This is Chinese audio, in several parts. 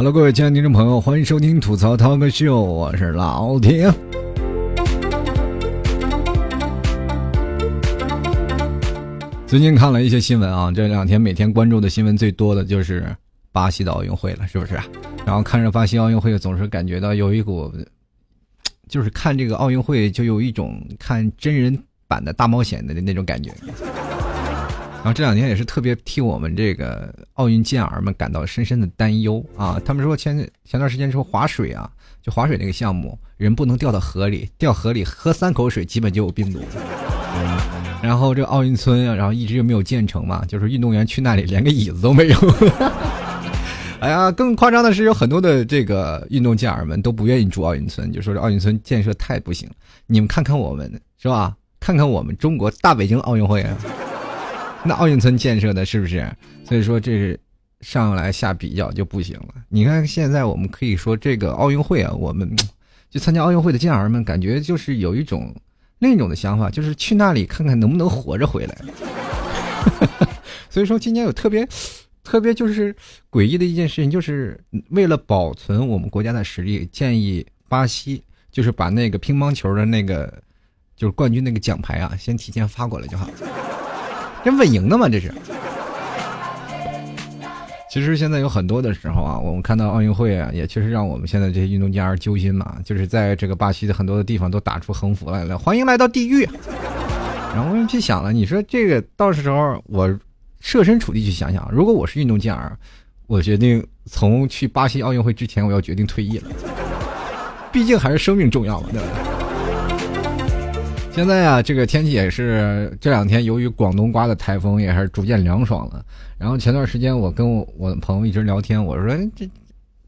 Hello，各位亲爱的听众朋友，欢迎收听吐槽涛哥秀，我是老铁。最近看了一些新闻啊，这两天每天关注的新闻最多的就是巴西的奥运会了，是不是？然后看着巴西奥运会，总是感觉到有一股，就是看这个奥运会就有一种看真人版的大冒险的那种感觉。然后这两天也是特别替我们这个奥运健儿们感到深深的担忧啊！他们说前前段时间说划水啊，就划水那个项目，人不能掉到河里，掉河里喝三口水基本就有病毒。然后这奥运村，然后一直就没有建成嘛，就是运动员去那里连个椅子都没有。哎呀，更夸张的是有很多的这个运动健儿们都不愿意住奥运村，就说这奥运村建设太不行。你们看看我们是吧？看看我们中国大北京奥运会啊。那奥运村建设的是不是？所以说这是上来下比较就不行了。你看现在我们可以说这个奥运会啊，我们就参加奥运会的健儿们，感觉就是有一种另一种的想法，就是去那里看看能不能活着回来。所以说今年有特别特别就是诡异的一件事情，就是为了保存我们国家的实力，建议巴西就是把那个乒乓球的那个就是冠军那个奖牌啊，先提前发过来就好。这稳赢的嘛，这是。其实现在有很多的时候啊，我们看到奥运会啊，也确实让我们现在这些运动健儿揪心嘛。就是在这个巴西的很多的地方都打出横幅来了，欢迎来到地狱。然后我们去想了，你说这个到时候我设身处地去想想，如果我是运动健儿，我决定从去巴西奥运会之前，我要决定退役了。毕竟还是生命重要嘛，对吧？现在啊，这个天气也是这两天，由于广东刮的台风，也是逐渐凉爽了。然后前段时间我跟我我朋友一直聊天，我说这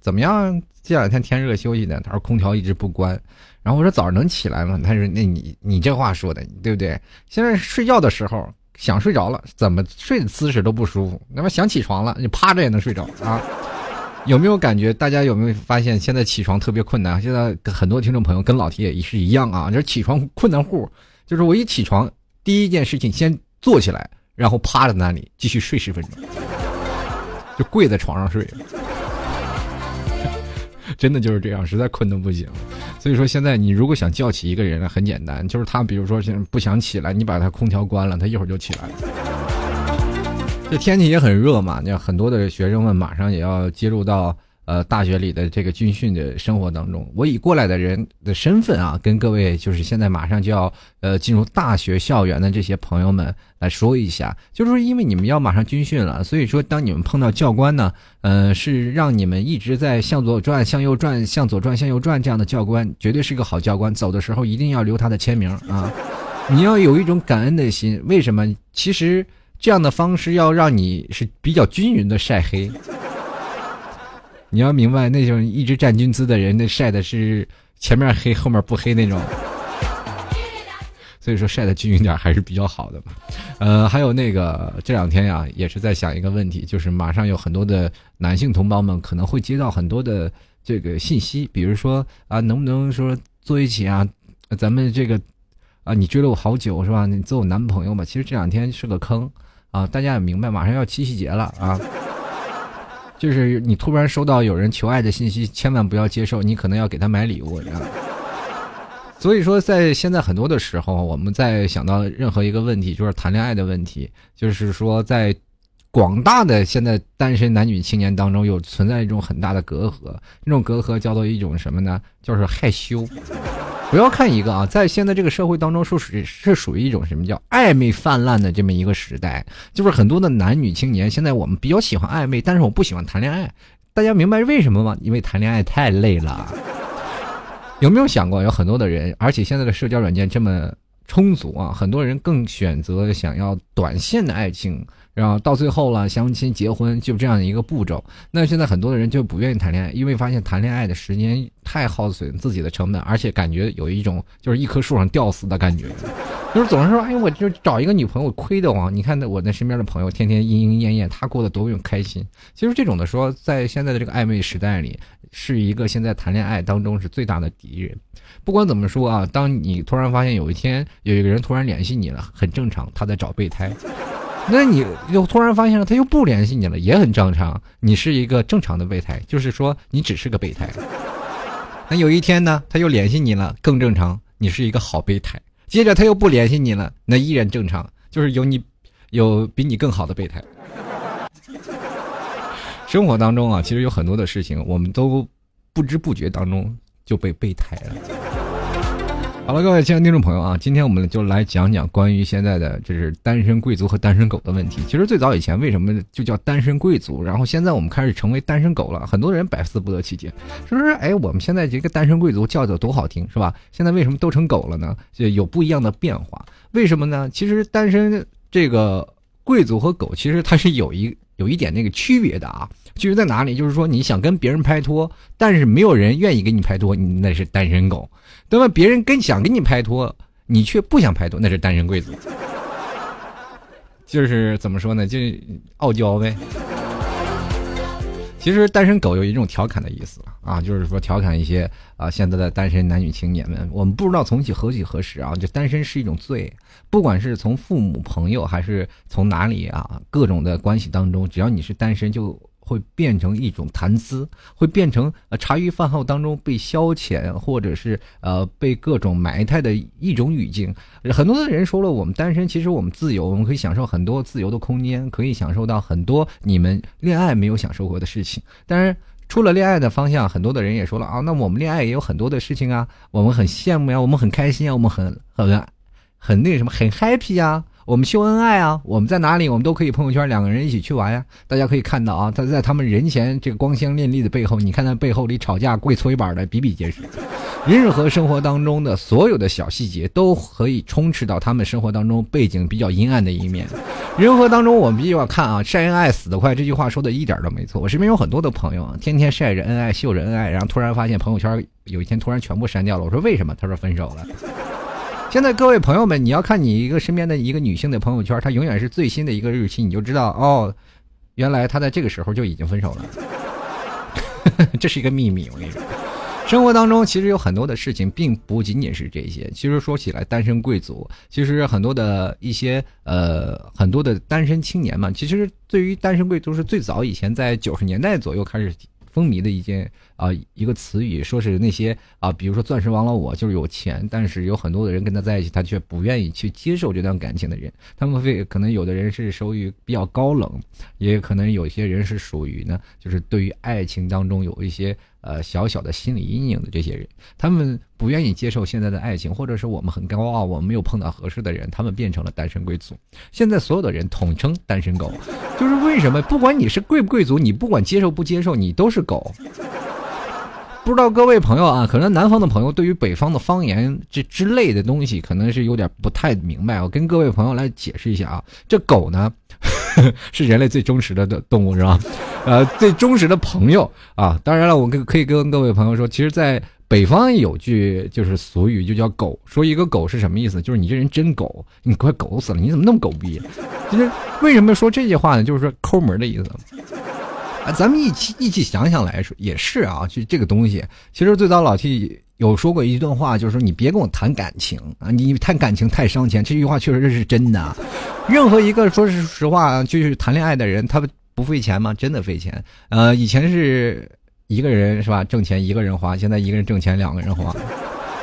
怎么样？这两天天热休息的，他说空调一直不关。然后我说早上能起来吗？他说那你你这话说的对不对？现在睡觉的时候想睡着了，怎么睡的姿势都不舒服。那么想起床了，你趴着也能睡着啊？有没有感觉？大家有没有发现现在起床特别困难？现在很多听众朋友跟老铁也是一样啊，就是起床困难户，就是我一起床第一件事情先坐起来，然后趴在那里继续睡十分钟，就跪在床上睡，真的就是这样，实在困得不行。所以说现在你如果想叫起一个人，很简单，就是他比如说不想起来，你把他空调关了，他一会儿就起来了。这天气也很热嘛，那很多的学生们马上也要接入到呃大学里的这个军训的生活当中。我以过来的人的身份啊，跟各位就是现在马上就要呃进入大学校园的这些朋友们来说一下，就是说因为你们要马上军训了，所以说当你们碰到教官呢，呃是让你们一直在向左转、向右转、向左转、向右转这样的教官，绝对是个好教官。走的时候一定要留他的签名啊，你要有一种感恩的心。为什么？其实。这样的方式要让你是比较均匀的晒黑，你要明白那种一直站军姿的人，那晒的是前面黑后面不黑那种，所以说晒的均匀点还是比较好的嘛。呃，还有那个这两天呀，也是在想一个问题，就是马上有很多的男性同胞们可能会接到很多的这个信息，比如说啊，能不能说坐一起啊，咱们这个啊，你追了我好久是吧？你做我男朋友嘛？其实这两天是个坑。啊，大家也明白，马上要七夕节了啊！就是你突然收到有人求爱的信息，千万不要接受，你可能要给他买礼物。所以说，在现在很多的时候，我们在想到任何一个问题，就是谈恋爱的问题，就是说，在广大的现在单身男女青年当中，有存在一种很大的隔阂，这种隔阂叫做一种什么呢？就是害羞。不要看一个啊，在现在这个社会当中，是属于是属于一种什么叫暧昧泛滥的这么一个时代，就是很多的男女青年，现在我们比较喜欢暧昧，但是我不喜欢谈恋爱。大家明白为什么吗？因为谈恋爱太累了。有没有想过，有很多的人，而且现在的社交软件这么充足啊，很多人更选择想要短线的爱情。然后到最后了，相亲结婚就这样一个步骤。那现在很多的人就不愿意谈恋爱，因为发现谈恋爱的时间太耗损自己的成本，而且感觉有一种就是一棵树上吊死的感觉，就是总是说，哎，我就找一个女朋友亏得慌。你看我那身边的朋友天天莺莺燕燕，他过得多么开心。其实这种的说，在现在的这个暧昧时代里，是一个现在谈恋爱当中是最大的敌人。不管怎么说啊，当你突然发现有一天有一个人突然联系你了，很正常，他在找备胎。那你又突然发现了他又不联系你了，也很正常。你是一个正常的备胎，就是说你只是个备胎。那有一天呢，他又联系你了，更正常，你是一个好备胎。接着他又不联系你了，那依然正常，就是有你有比你更好的备胎。生活当中啊，其实有很多的事情，我们都不知不觉当中就被备胎了。好了，各位亲爱的听众朋友啊，今天我们就来讲讲关于现在的就是单身贵族和单身狗的问题。其实最早以前为什么就叫单身贵族，然后现在我们开始成为单身狗了，很多人百思不得其解，是不是？哎，我们现在这个单身贵族叫的多好听，是吧？现在为什么都成狗了呢？就有不一样的变化，为什么呢？其实单身这个贵族和狗，其实它是有一有一点那个区别的啊，区别在哪里？就是说你想跟别人拍拖，但是没有人愿意跟你拍拖，你那是单身狗。那么别人跟想跟你拍拖，你却不想拍拖，那是单身贵族。就是怎么说呢？就是傲娇呗。其实单身狗有一种调侃的意思啊，就是说调侃一些啊现在的单身男女青年们。我们不知道从几何几何时啊，就单身是一种罪。不管是从父母、朋友，还是从哪里啊，各种的关系当中，只要你是单身就。会变成一种谈资，会变成呃茶余饭后当中被消遣，或者是呃被各种埋汰的一种语境。很多的人说了，我们单身，其实我们自由，我们可以享受很多自由的空间，可以享受到很多你们恋爱没有享受过的事情。当然，除了恋爱的方向，很多的人也说了啊，那我们恋爱也有很多的事情啊，我们很羡慕呀，我们很开心啊，我们很很很那什么，很 happy 呀。我们秀恩爱啊！我们在哪里，我们都可以朋友圈两个人一起去玩呀。大家可以看到啊，他在他们人前这个光鲜亮丽的背后，你看他背后里吵架跪搓衣板的比比皆是。任何生活当中的所有的小细节，都可以充斥到他们生活当中背景比较阴暗的一面。人和当中，我们比较看啊，晒恩爱死得快，这句话说的一点都没错。我身边有很多的朋友啊，天天晒着恩爱，秀着恩爱，然后突然发现朋友圈有一天突然全部删掉了。我说为什么？他说分手了。现在各位朋友们，你要看你一个身边的一个女性的朋友圈，她永远是最新的一个日期，你就知道哦，原来她在这个时候就已经分手了。这是一个秘密，我跟你说。生活当中其实有很多的事情，并不仅仅是这些。其实说起来，单身贵族，其实很多的一些呃，很多的单身青年嘛，其实对于单身贵族是最早以前在九十年代左右开始。风靡的一件啊一个词语，说是那些啊，比如说钻石王老五就是有钱，但是有很多的人跟他在一起，他却不愿意去接受这段感情的人。他们会可能有的人是属于比较高冷，也可能有些人是属于呢，就是对于爱情当中有一些。呃，小小的心理阴影的这些人，他们不愿意接受现在的爱情，或者是我们很高傲，我们没有碰到合适的人，他们变成了单身贵族。现在所有的人统称单身狗，就是为什么？不管你是贵不贵族，你不管接受不接受，你都是狗。不知道各位朋友啊，可能南方的朋友对于北方的方言这之类的东西，可能是有点不太明白。我跟各位朋友来解释一下啊，这狗呢，是人类最忠实的的动物，是吧？呃，最忠实的朋友啊。当然了，我可可以跟各位朋友说，其实，在北方有句就是俗语，就叫“狗”。说一个狗是什么意思？就是你这人真狗，你快狗死了，你怎么那么狗逼？就是为什么说这句话呢？就是说抠门的意思。啊，咱们一起一起想想来说也是啊，就这个东西，其实最早老 T 有说过一段话，就是说你别跟我谈感情啊，你谈感情太伤钱。这句话确实是真的。任何一个说是实话，就是谈恋爱的人，他不费钱吗？真的费钱。呃，以前是一个人是吧，挣钱一个人花，现在一个人挣钱两个人花。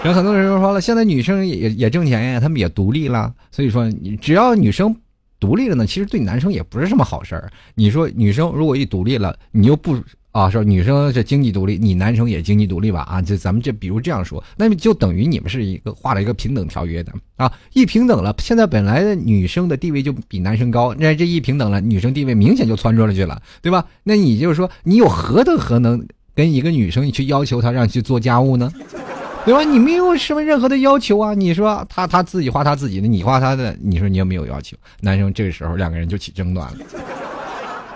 然后很多人就说了，现在女生也也挣钱呀，她们也独立了。所以说，只要女生。独立了呢，其实对男生也不是什么好事儿。你说女生如果一独立了，你又不啊说女生这经济独立，你男生也经济独立吧？啊，就咱们这比如这样说，那么就等于你们是一个画了一个平等条约的啊，一平等了，现在本来的女生的地位就比男生高，那这一平等了，女生地位明显就窜出了去了，对吧？那你就是说，你有何德何能跟一个女生去要求她让去做家务呢？对吧？你没有什么任何的要求啊！你说他他自己花他自己的，你花他的，你说你有没有要求？男生这个时候两个人就起争端了，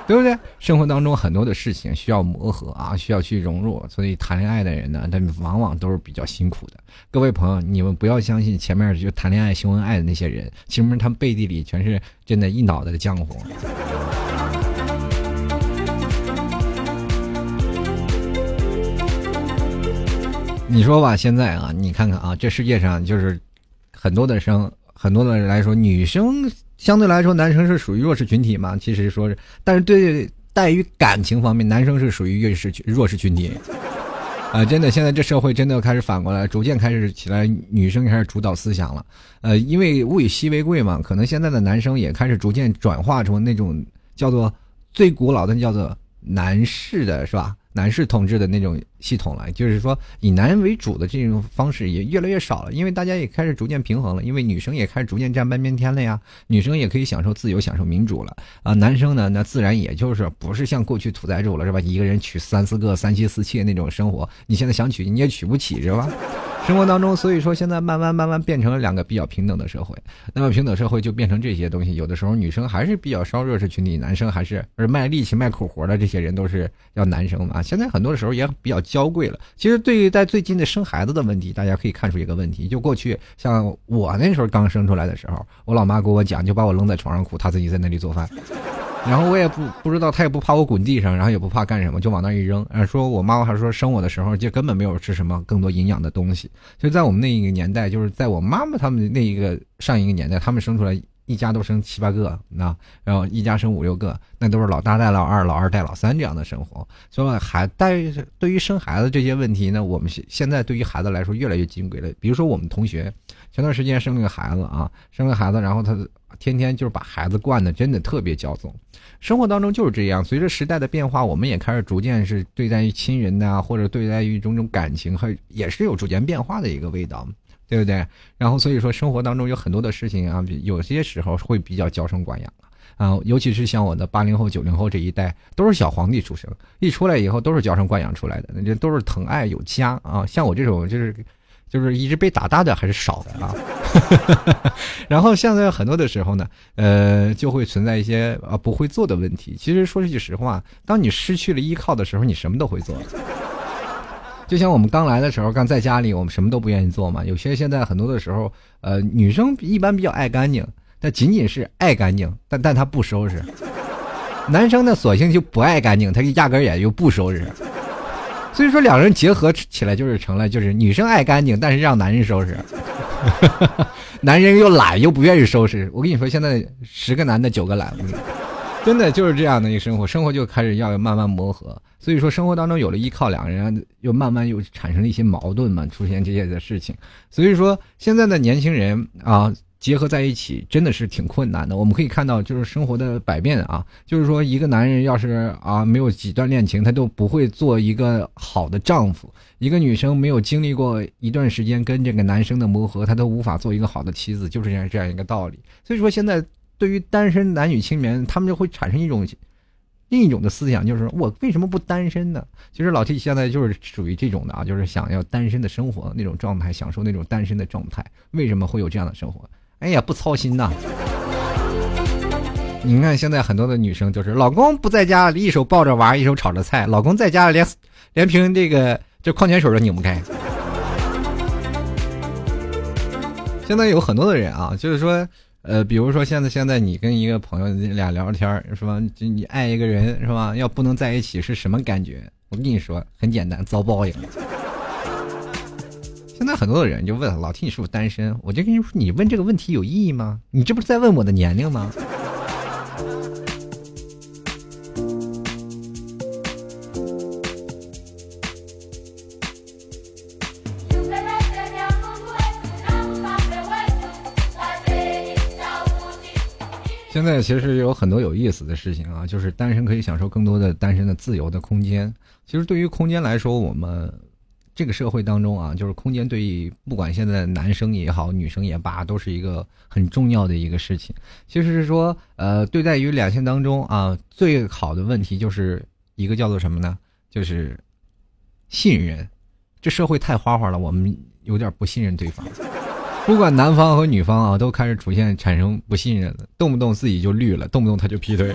对不对？生活当中很多的事情需要磨合啊，需要去融入，所以谈恋爱的人呢，他们往往都是比较辛苦的。各位朋友，你们不要相信前面就谈恋爱秀恩爱的那些人，其实他们背地里全是真的一脑袋的浆糊。你说吧，现在啊，你看看啊，这世界上就是很多的生，很多的人来说，女生相对来说，男生是属于弱势群体嘛？其实说是，但是对待于感情方面，男生是属于弱势弱势群体。啊，真的，现在这社会真的开始反过来，逐渐开始起来，女生开始主导思想了。呃，因为物以稀为贵嘛，可能现在的男生也开始逐渐转化成那种叫做最古老的叫做男士的，是吧？男士统治的那种系统了，就是说以男人为主的这种方式也越来越少了，因为大家也开始逐渐平衡了，因为女生也开始逐渐占半边天了呀，女生也可以享受自由、享受民主了啊，男生呢，那自然也就是不是像过去土财主了，是吧？一个人娶三四个、三妻四妾那种生活，你现在想娶你也娶不起，是吧？生活当中，所以说现在慢慢慢慢变成了两个比较平等的社会。那么平等社会就变成这些东西，有的时候女生还是比较烧弱势群体，男生还是而卖力气卖苦活的这些人都是要男生嘛。现在很多的时候也比较娇贵了。其实对于在最近的生孩子的问题，大家可以看出一个问题，就过去像我那时候刚生出来的时候，我老妈给我讲，就把我扔在床上哭，她自己在那里做饭。然后我也不不知道，他也不怕我滚地上，然后也不怕干什么，就往那一扔。说我妈妈还说生我的时候就根本没有吃什么更多营养的东西。就在我们那一个年代，就是在我妈妈他们那一个上一个年代，他们生出来一家都生七八个，那然后一家生五六个，那都是老大带老二，老二带老三这样的生活。所以还带对于生孩子这些问题呢，我们现现在对于孩子来说越来越金贵了。比如说我们同学前段时间生了个孩子啊，生个孩子，然后他。天天就是把孩子惯的，真的特别骄纵。生活当中就是这样，随着时代的变化，我们也开始逐渐是对待于亲人呐，或者对待于种种感情，还也是有逐渐变化的一个味道，对不对？然后所以说，生活当中有很多的事情啊，有些时候会比较娇生惯养啊，尤其是像我的八零后、九零后这一代，都是小皇帝出生，一出来以后都是娇生惯养出来的，那这都是疼爱有加啊。像我这种就是。就是一直被打大的还是少的啊，然后现在很多的时候呢，呃，就会存在一些啊不会做的问题。其实说句实话，当你失去了依靠的时候，你什么都会做。就像我们刚来的时候，刚在家里，我们什么都不愿意做嘛。有些现在很多的时候，呃，女生一般比较爱干净，但仅仅是爱干净，但但她不收拾。男生呢，索性就不爱干净，他压根也就不收拾。所以说，两人结合起来就是成了，就是女生爱干净，但是让男人收拾，男人又懒又不愿意收拾。我跟你说，现在十个男的九个懒，真的就是这样的一个生活，生活就开始要慢慢磨合。所以说，生活当中有了依靠，两个人又慢慢又产生了一些矛盾嘛，出现这些的事情。所以说，现在的年轻人啊。结合在一起真的是挺困难的。我们可以看到，就是生活的百变啊。就是说，一个男人要是啊没有几段恋情，他都不会做一个好的丈夫；一个女生没有经历过一段时间跟这个男生的磨合，她都无法做一个好的妻子。就是这样这样一个道理。所以说，现在对于单身男女青年，他们就会产生一种另一种的思想，就是我为什么不单身呢？其实老 T 现在就是属于这种的啊，就是想要单身的生活那种状态，享受那种单身的状态。为什么会有这样的生活？哎呀，不操心呐！你看现在很多的女生就是，老公不在家，一手抱着娃，一手炒着菜；老公在家，连连瓶这个这矿泉水都拧不开。现在有很多的人啊，就是说，呃，比如说现在现在你跟一个朋友俩聊天是吧？你爱一个人是吧？要不能在一起是什么感觉？我跟你说，很简单，遭报应。现在很多的人就问老 T 你是不是单身？我就跟你说，你问这个问题有意义吗？你这不是在问我的年龄吗？现在其实有很多有意思的事情啊，就是单身可以享受更多的单身的自由的空间。其实对于空间来说，我们。这个社会当中啊，就是空间对于不管现在男生也好，女生也罢，都是一个很重要的一个事情。其实是说，呃，对待于两性当中啊，最好的问题就是一个叫做什么呢？就是信任。这社会太花花了，我们有点不信任对方。不管男方和女方啊，都开始出现产生不信任了，动不动自己就绿了，动不动他就劈腿。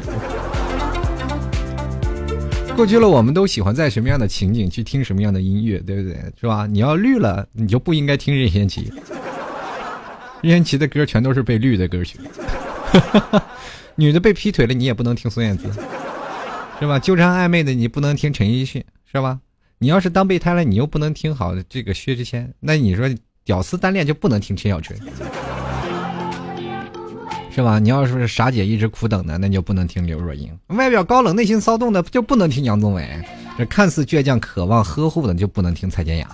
过去了，我们都喜欢在什么样的情景去听什么样的音乐，对不对？是吧？你要绿了，你就不应该听任贤齐。任贤齐的歌全都是被绿的歌曲。女的被劈腿了，你也不能听孙燕姿，是吧？纠缠暧昧的，你不能听陈奕迅，是吧？你要是当备胎了，你又不能听好这个薛之谦，那你说屌丝单恋就不能听陈小春。是吧？你要是傻姐一直苦等的，那就不能听刘若英；外表高冷、内心骚动的，就不能听杨宗纬；这看似倔强、渴望呵护的，就不能听蔡健雅。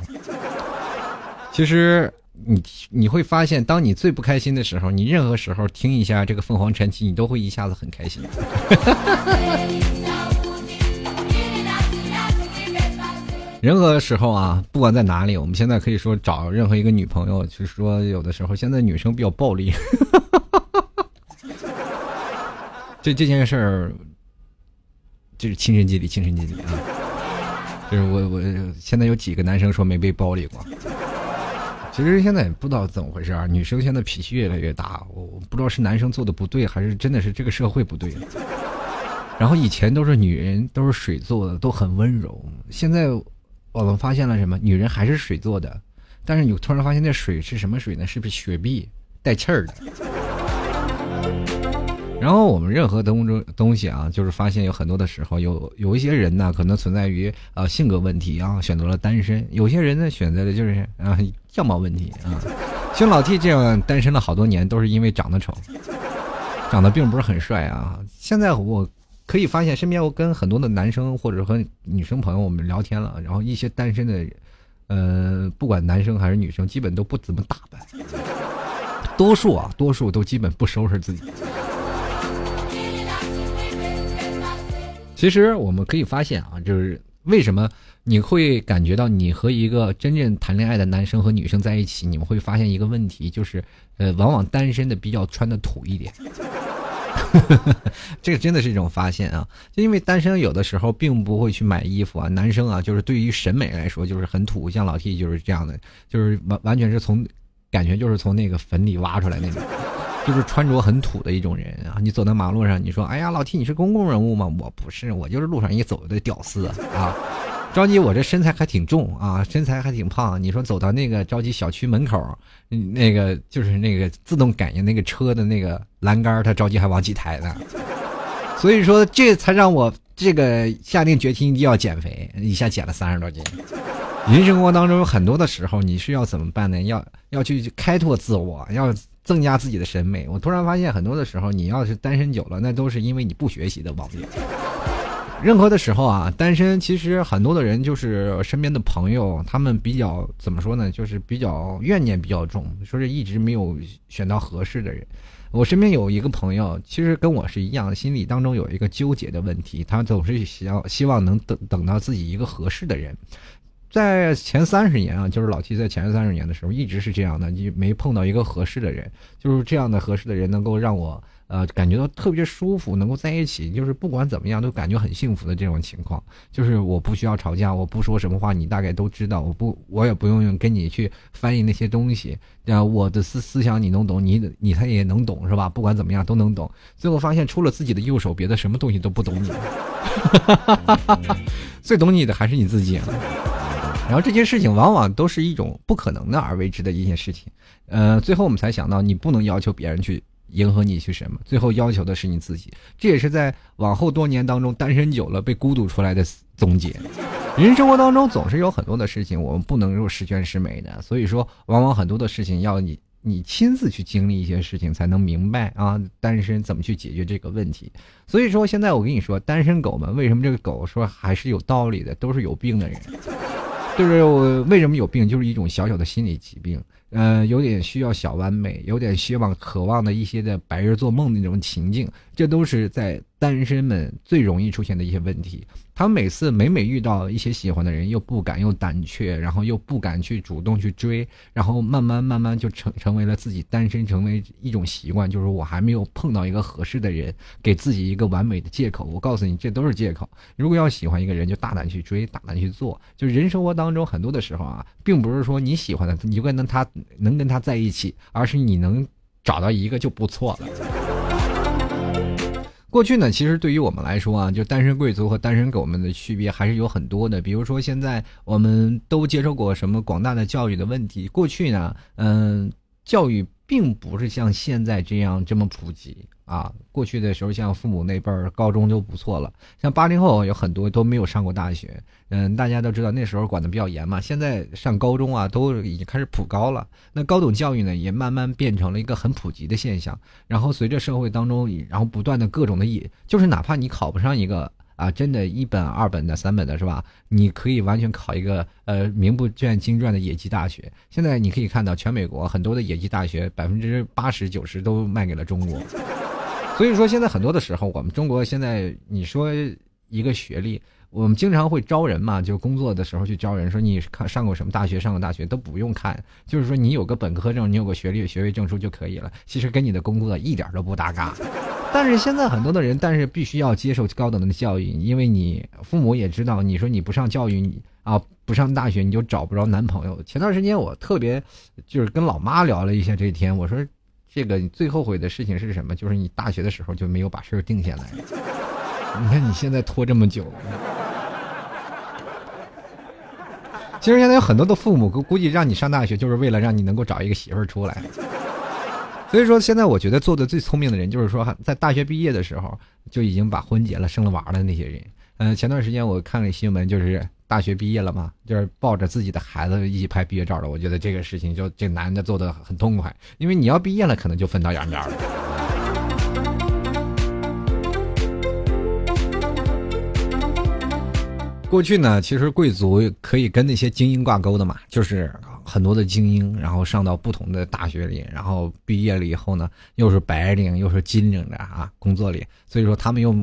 其实，你你会发现，当你最不开心的时候，你任何时候听一下这个凤凰传奇，你都会一下子很开心。任何时候啊，不管在哪里，我们现在可以说找任何一个女朋友，就是说有的时候现在女生比较暴力。这这件事儿，就是亲身经历，亲身经历啊。就是我我现在有几个男生说没被暴力过。其实现在也不知道怎么回事啊，女生现在脾气越来越大，我我不知道是男生做的不对，还是真的是这个社会不对。然后以前都是女人都是水做的，都很温柔，现在。我们发现了什么？女人还是水做的，但是你突然发现那水是什么水呢？是不是雪碧带气儿的？然后我们任何东中东西啊，就是发现有很多的时候，有有一些人呢，可能存在于呃性格问题啊，选择了单身；有些人呢，选择的就是啊样貌问题啊。像老 T 这样单身了好多年，都是因为长得丑，长得并不是很帅啊。现在我。可以发现，身边我跟很多的男生或者和女生朋友我们聊天了，然后一些单身的，呃，不管男生还是女生，基本都不怎么打扮，多数啊，多数都基本不收拾自己。其实我们可以发现啊，就是为什么你会感觉到你和一个真正谈恋爱的男生和女生在一起，你们会发现一个问题，就是呃，往往单身的比较穿的土一点。这个真的是一种发现啊！就因为单身有的时候并不会去买衣服啊，男生啊，就是对于审美来说就是很土，像老 T 就是这样的，就是完完全是从感觉就是从那个坟里挖出来那种，就是穿着很土的一种人啊！你走在马路上，你说哎呀，老 T 你是公共人物吗？我不是，我就是路上一走的屌丝啊！着急，我这身材还挺重啊，身材还挺胖。你说走到那个着急小区门口，那个就是那个自动感应那个车的那个栏杆，他着急还往起抬呢。所以说，这才让我这个下定决心一定要减肥，一下减了三十多斤。人生活当中有很多的时候，你是要怎么办呢？要要去开拓自我，要增加自己的审美。我突然发现，很多的时候，你要是单身久了，那都是因为你不学习的毛病。任何的时候啊，单身其实很多的人就是身边的朋友，他们比较怎么说呢？就是比较怨念比较重，说是一直没有选到合适的人。我身边有一个朋友，其实跟我是一样，心里当中有一个纠结的问题，他总是想希望能等等到自己一个合适的人。在前三十年啊，就是老七在前三十年的时候一直是这样的，你没碰到一个合适的人，就是这样的合适的人能够让我。呃，感觉到特别舒服，能够在一起，就是不管怎么样都感觉很幸福的这种情况。就是我不需要吵架，我不说什么话，你大概都知道。我不，我也不用跟你去翻译那些东西。啊，我的思思想你能懂，你你他也能懂，是吧？不管怎么样都能懂。最后发现，除了自己的右手，别的什么东西都不懂你。最懂你的还是你自己。然后这些事情往往都是一种不可能的而为之的一些事情。呃，最后我们才想到，你不能要求别人去。迎合你去什么？最后要求的是你自己，这也是在往后多年当中单身久了被孤独出来的总结。人生活当中总是有很多的事情，我们不能够十全十美的，所以说往往很多的事情要你你亲自去经历一些事情才能明白啊，单身怎么去解决这个问题。所以说现在我跟你说，单身狗们为什么这个狗说还是有道理的，都是有病的人，就是我为什么有病，就是一种小小的心理疾病。呃，有点需要小完美，有点希望、渴望的一些的白日做梦的那种情境，这都是在单身们最容易出现的一些问题。他们每次每每遇到一些喜欢的人，又不敢又胆怯，然后又不敢去主动去追，然后慢慢慢慢就成成为了自己单身成为一种习惯，就是我还没有碰到一个合适的人，给自己一个完美的借口。我告诉你，这都是借口。如果要喜欢一个人，就大胆去追，大胆去做。就人生活当中很多的时候啊，并不是说你喜欢的你就跟他能跟他在一起，而是你能找到一个就不错了。过去呢，其实对于我们来说啊，就单身贵族和单身狗们的区别还是有很多的。比如说，现在我们都接受过什么广大的教育的问题。过去呢，嗯，教育并不是像现在这样这么普及。啊。过去的时候，像父母那辈儿，高中就不错了。像八零后有很多都没有上过大学。嗯，大家都知道那时候管的比较严嘛。现在上高中啊，都已经开始普高了。那高等教育呢，也慢慢变成了一个很普及的现象。然后随着社会当中，然后不断的各种的也，就是哪怕你考不上一个。啊，真的，一本、二本的、三本的，是吧？你可以完全考一个呃名不见经传的野鸡大学。现在你可以看到，全美国很多的野鸡大学，百分之八十九十都卖给了中国。所以说，现在很多的时候，我们中国现在你说一个学历，我们经常会招人嘛，就工作的时候去招人，说你看上过什么大学，上过大学都不用看，就是说你有个本科证，你有个学历、学位证书就可以了。其实跟你的工作一点都不搭嘎。但是现在很多的人，但是必须要接受高等的教育，因为你父母也知道，你说你不上教育，你啊不上大学，你就找不着男朋友。前段时间我特别就是跟老妈聊了一下这一天，我说这个你最后悔的事情是什么？就是你大学的时候就没有把事儿定下来。你看你现在拖这么久，其实现在有很多的父母估估计让你上大学，就是为了让你能够找一个媳妇儿出来。所以说，现在我觉得做的最聪明的人，就是说在大学毕业的时候就已经把婚结了、生了娃的那些人。嗯，前段时间我看了新闻，就是大学毕业了嘛，就是抱着自己的孩子一起拍毕业照的。我觉得这个事情就这男的做的很痛快，因为你要毕业了，可能就分道扬镳了。过去呢，其实贵族可以跟那些精英挂钩的嘛，就是。很多的精英，然后上到不同的大学里，然后毕业了以后呢，又是白领，又是金领的啊，工作里，所以说他们又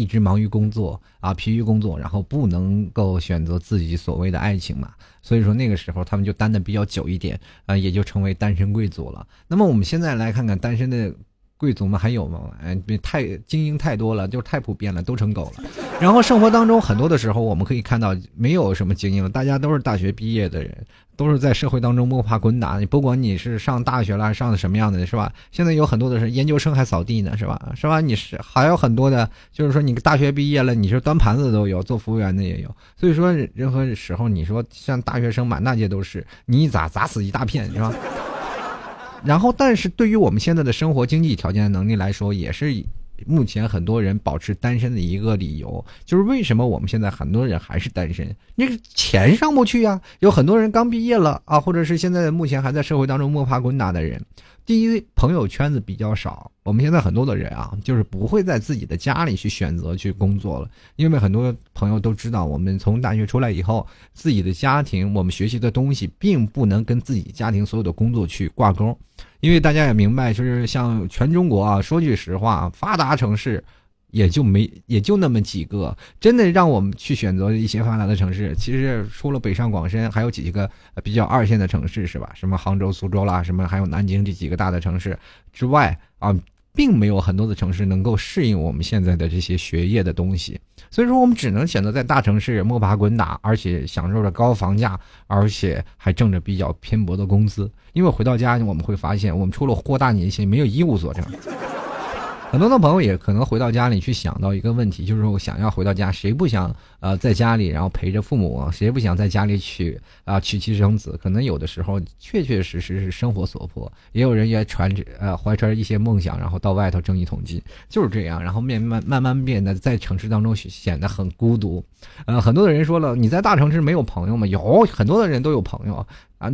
一直忙于工作啊，疲于工作，然后不能够选择自己所谓的爱情嘛，所以说那个时候他们就单的比较久一点啊，也就成为单身贵族了。那么我们现在来看看单身的。贵族们还有吗？哎，太精英太多了，就是太普遍了，都成狗了。然后生活当中很多的时候，我们可以看到没有什么精英了，大家都是大学毕业的人，都是在社会当中摸爬滚打。你不管你是上大学了，上的什么样的，是吧？现在有很多的是研究生还扫地呢，是吧？是吧？你是还有很多的，就是说你大学毕业了，你是端盘子的都有，做服务员的也有。所以说任何时候，你说像大学生满大街都是，你一砸砸死一大片，是吧？然后，但是对于我们现在的生活经济条件能力来说，也是目前很多人保持单身的一个理由。就是为什么我们现在很多人还是单身？那个钱上不去呀。有很多人刚毕业了啊，或者是现在目前还在社会当中摸爬滚打的人。第一，朋友圈子比较少。我们现在很多的人啊，就是不会在自己的家里去选择去工作了，因为很多朋友都知道，我们从大学出来以后，自己的家庭，我们学习的东西，并不能跟自己家庭所有的工作去挂钩。因为大家也明白，就是像全中国啊，说句实话，发达城市。也就没也就那么几个，真的让我们去选择一些发达的城市。其实除了北上广深，还有几个比较二线的城市，是吧？什么杭州、苏州啦，什么还有南京这几个大的城市之外啊，并没有很多的城市能够适应我们现在的这些学业的东西。所以说，我们只能选择在大城市摸爬滚打，而且享受着高房价，而且还挣着比较偏薄的工资。因为回到家，我们会发现，我们除了豁大年薪，没有一无所成。很多的朋友也可能回到家里去想到一个问题，就是说想要回到家，谁不想呃在家里，然后陪着父母？谁不想在家里娶啊娶妻生子？可能有的时候确确实实是生活所迫，也有人也传着呃怀揣着一些梦想，然后到外头挣一桶金，就是这样，然后慢慢慢慢变得在城市当中显得很孤独。呃，很多的人说了，你在大城市没有朋友吗？有很多的人都有朋友啊，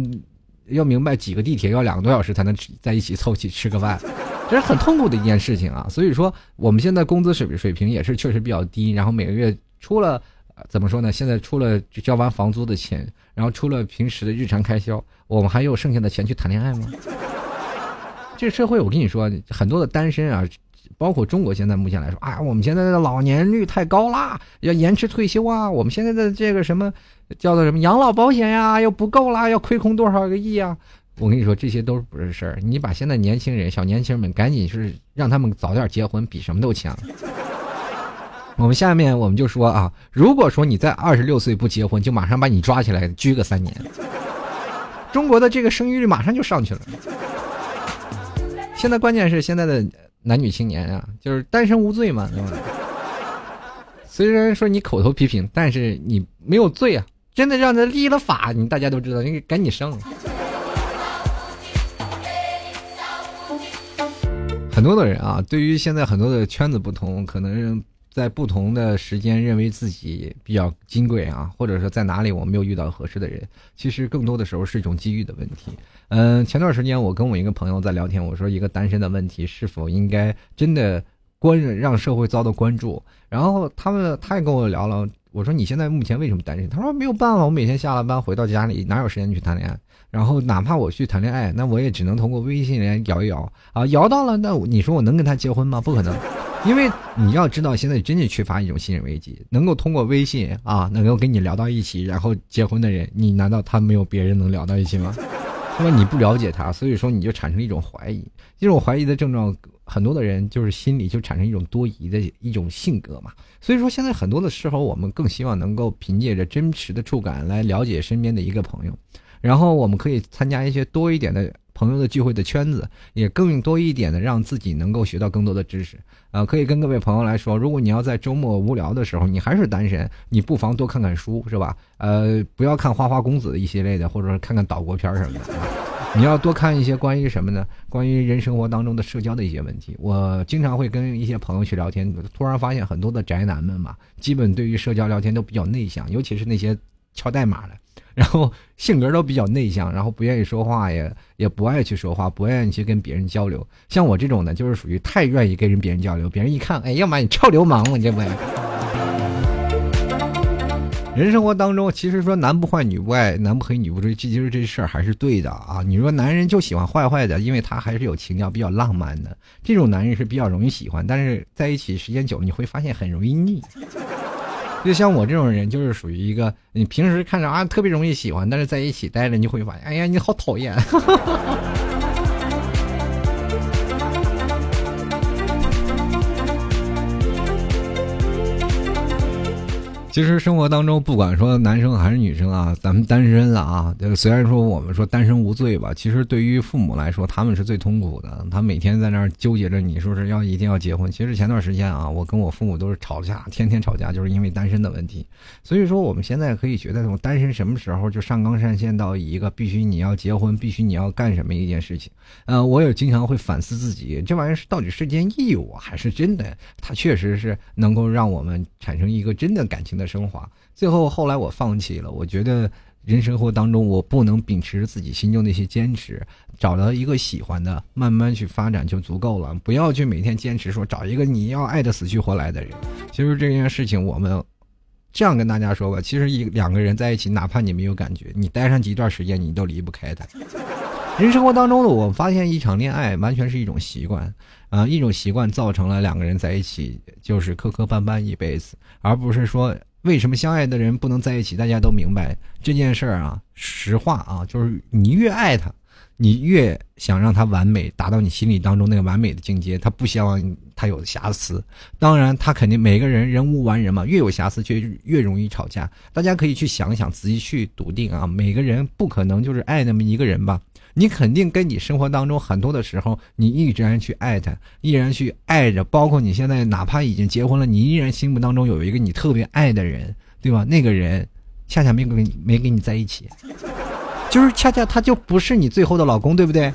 要明白几个地铁要两个多小时才能在一起凑齐吃个饭。这是很痛苦的一件事情啊，所以说我们现在工资水水平也是确实比较低，然后每个月除了怎么说呢？现在除了交完房租的钱，然后出了平时的日常开销，我们还有剩下的钱去谈恋爱吗？这社会我跟你说，很多的单身啊，包括中国现在目前来说啊，我们现在的老年率太高啦，要延迟退休啊，我们现在的这个什么叫做什么养老保险呀，又不够啦，要亏空多少个亿啊？我跟你说，这些都不是事儿。你把现在年轻人、小年轻们赶紧是让他们早点结婚，比什么都强。我们下面我们就说啊，如果说你在二十六岁不结婚，就马上把你抓起来拘个三年。中国的这个生育率马上就上去了。现在关键是现在的男女青年啊，就是单身无罪嘛，对吧？虽然说你口头批评，但是你没有罪啊。真的让他立了法，你大家都知道，你赶紧生。很多的人啊，对于现在很多的圈子不同，可能在不同的时间认为自己比较金贵啊，或者说在哪里我没有遇到合适的人，其实更多的时候是一种机遇的问题。嗯，前段时间我跟我一个朋友在聊天，我说一个单身的问题是否应该真的关让社会遭到关注？然后他们他也跟我聊了，我说你现在目前为什么单身？他说没有办法，我每天下了班回到家里哪有时间去谈恋爱？然后哪怕我去谈恋爱，那我也只能通过微信来摇一摇啊，摇到了，那你说我能跟他结婚吗？不可能，因为你要知道，现在真的缺乏一种信任危机，能够通过微信啊，能够跟你聊到一起，然后结婚的人，你难道他没有别人能聊到一起吗？那么你不了解他，所以说你就产生一种怀疑，这种怀疑的症状，很多的人就是心里就产生一种多疑的一种性格嘛。所以说现在很多的时候，我们更希望能够凭借着真实的触感来了解身边的一个朋友。然后我们可以参加一些多一点的朋友的聚会的圈子，也更多一点的让自己能够学到更多的知识。呃，可以跟各位朋友来说，如果你要在周末无聊的时候，你还是单身，你不妨多看看书，是吧？呃，不要看花花公子一些类的，或者说看看岛国片什么的。你要多看一些关于什么呢？关于人生活当中的社交的一些问题。我经常会跟一些朋友去聊天，突然发现很多的宅男们嘛，基本对于社交聊天都比较内向，尤其是那些敲代码的。然后性格都比较内向，然后不愿意说话，也也不爱去说话，不愿意去跟别人交流。像我这种呢，就是属于太愿意跟人别人交流，别人一看，哎，要么你臭流氓嘛，这不。人生活当中，其实说男不坏女不爱，男不黑女不追，其实这事儿还是对的啊。你说男人就喜欢坏坏的，因为他还是有情调，比较浪漫的，这种男人是比较容易喜欢，但是在一起时间久了，你会发现很容易腻。就像我这种人，就是属于一个你平时看着啊特别容易喜欢，但是在一起待着，你会发现，哎呀，你好讨厌。其实生活当中，不管说男生还是女生啊，咱们单身了啊，虽然说我们说单身无罪吧，其实对于父母来说，他们是最痛苦的。他每天在那儿纠结着，你说是要一定要结婚。其实前段时间啊，我跟我父母都是吵架，天天吵架，就是因为单身的问题。所以说，我们现在可以觉得，我单身什么时候就上纲上线到一个必须你要结婚，必须你要干什么一件事情。呃，我也经常会反思自己，这玩意儿是到底是件义务还是真的？它确实是能够让我们产生一个真的感情的。升华，最后后来我放弃了。我觉得人生活当中，我不能秉持自己心中那些坚持，找到一个喜欢的，慢慢去发展就足够了。不要去每天坚持说找一个你要爱的死去活来的人。其实这件事情，我们这样跟大家说吧，其实一两个人在一起，哪怕你没有感觉，你待上几段时间，你都离不开他。人生活当中的我发现，一场恋爱完全是一种习惯啊，一种习惯造成了两个人在一起就是磕磕绊绊一辈子，而不是说。为什么相爱的人不能在一起？大家都明白这件事儿啊。实话啊，就是你越爱他，你越想让他完美，达到你心里当中那个完美的境界。他不希望他有瑕疵。当然，他肯定每个人人无完人嘛，越有瑕疵就越容易吵架。大家可以去想想，仔细去笃定啊。每个人不可能就是爱那么一个人吧。你肯定跟你生活当中很多的时候，你依然去爱他，依然去爱着。包括你现在哪怕已经结婚了，你依然心目当中有一个你特别爱的人，对吧？那个人恰恰没跟你没跟你在一起，就是恰恰他就不是你最后的老公，对不对？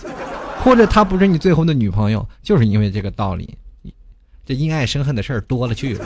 或者他不是你最后的女朋友，就是因为这个道理。这因爱生恨的事儿多了去了。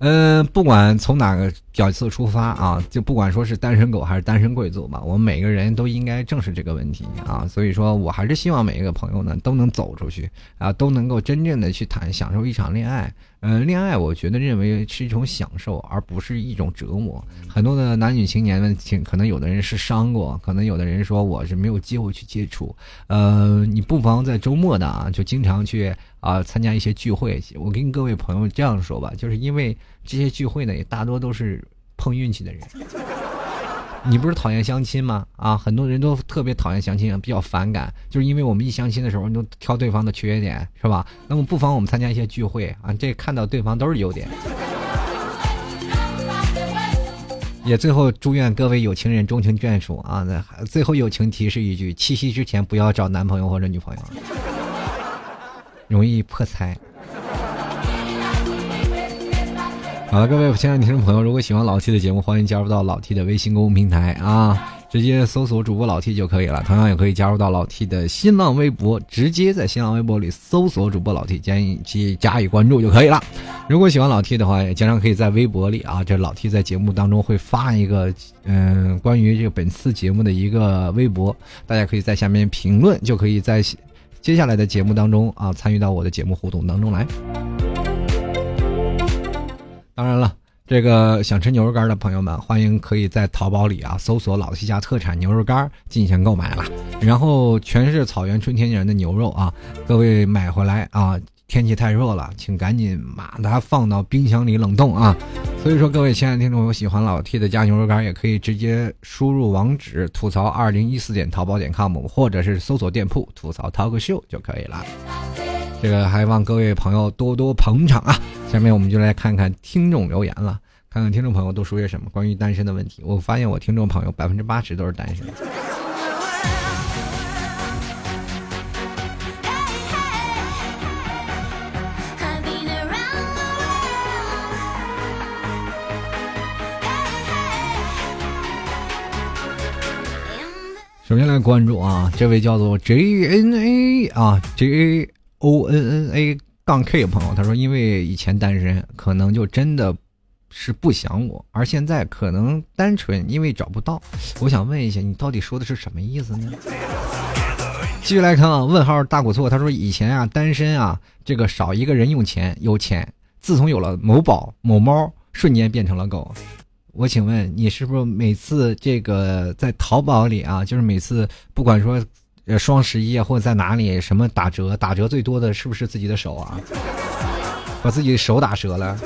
嗯，不管从哪个角色出发啊，就不管说是单身狗还是单身贵族吧，我们每个人都应该正视这个问题啊。所以说我还是希望每一个朋友呢都能走出去啊，都能够真正的去谈享受一场恋爱。嗯，恋爱我觉得认为是一种享受，而不是一种折磨。很多的男女青年们，可能有的人是伤过，可能有的人说我是没有机会去接触。呃，你不妨在周末的啊，就经常去啊参加一些聚会。我跟各位朋友这样说吧，就是因为这些聚会呢，也大多都是碰运气的人。你不是讨厌相亲吗？啊，很多人都特别讨厌相亲，比较反感，就是因为我们一相亲的时候都挑对方的缺点，是吧？那么不妨我们参加一些聚会啊，这看到对方都是优点。也最后祝愿各位有情人终成眷属啊！最后友情提示一句：七夕之前不要找男朋友或者女朋友，容易破财。好了，各位亲爱的听众朋友，如果喜欢老 T 的节目，欢迎加入到老 T 的微信公众平台啊！直接搜索主播老 T 就可以了。同样也可以加入到老 T 的新浪微博，直接在新浪微博里搜索主播老 T，加以加以关注就可以了。如果喜欢老 T 的话，也经常可以在微博里啊，这老 T 在节目当中会发一个嗯关于这个本次节目的一个微博，大家可以在下面评论，就可以在接下来的节目当中啊参与到我的节目互动当中来。当然了，这个想吃牛肉干的朋友们，欢迎可以在淘宝里啊搜索“老西家特产牛肉干”进行购买了。然后全是草原春天然的牛肉啊，各位买回来啊，天气太热了，请赶紧把它放到冰箱里冷冻啊。所以说，各位亲爱的听众，有喜欢老 T 的家牛肉干，也可以直接输入网址吐槽二零一四点淘宝点 com，或者是搜索店铺吐槽 talk show 就可以了。这个还望各位朋友多多捧场啊！下面我们就来看看听众留言了，看看听众朋友都说些什么关于单身的问题。我发现我听众朋友百分之八十都是单身。首先来关注啊，这位叫做 J N A 啊 J。O N N A 杠 K 朋友，他说：“因为以前单身，可能就真的是不想我；而现在可能单纯，因为找不到。”我想问一下，你到底说的是什么意思呢？继续来看啊，问号大古错，他说：“以前啊，单身啊，这个少一个人用钱，有钱；自从有了某宝某猫，瞬间变成了狗。”我请问你是不是每次这个在淘宝里啊，就是每次不管说。呃，双十一啊，或者在哪里什么打折？打折最多的是不是自己的手啊？把自己的手打折了。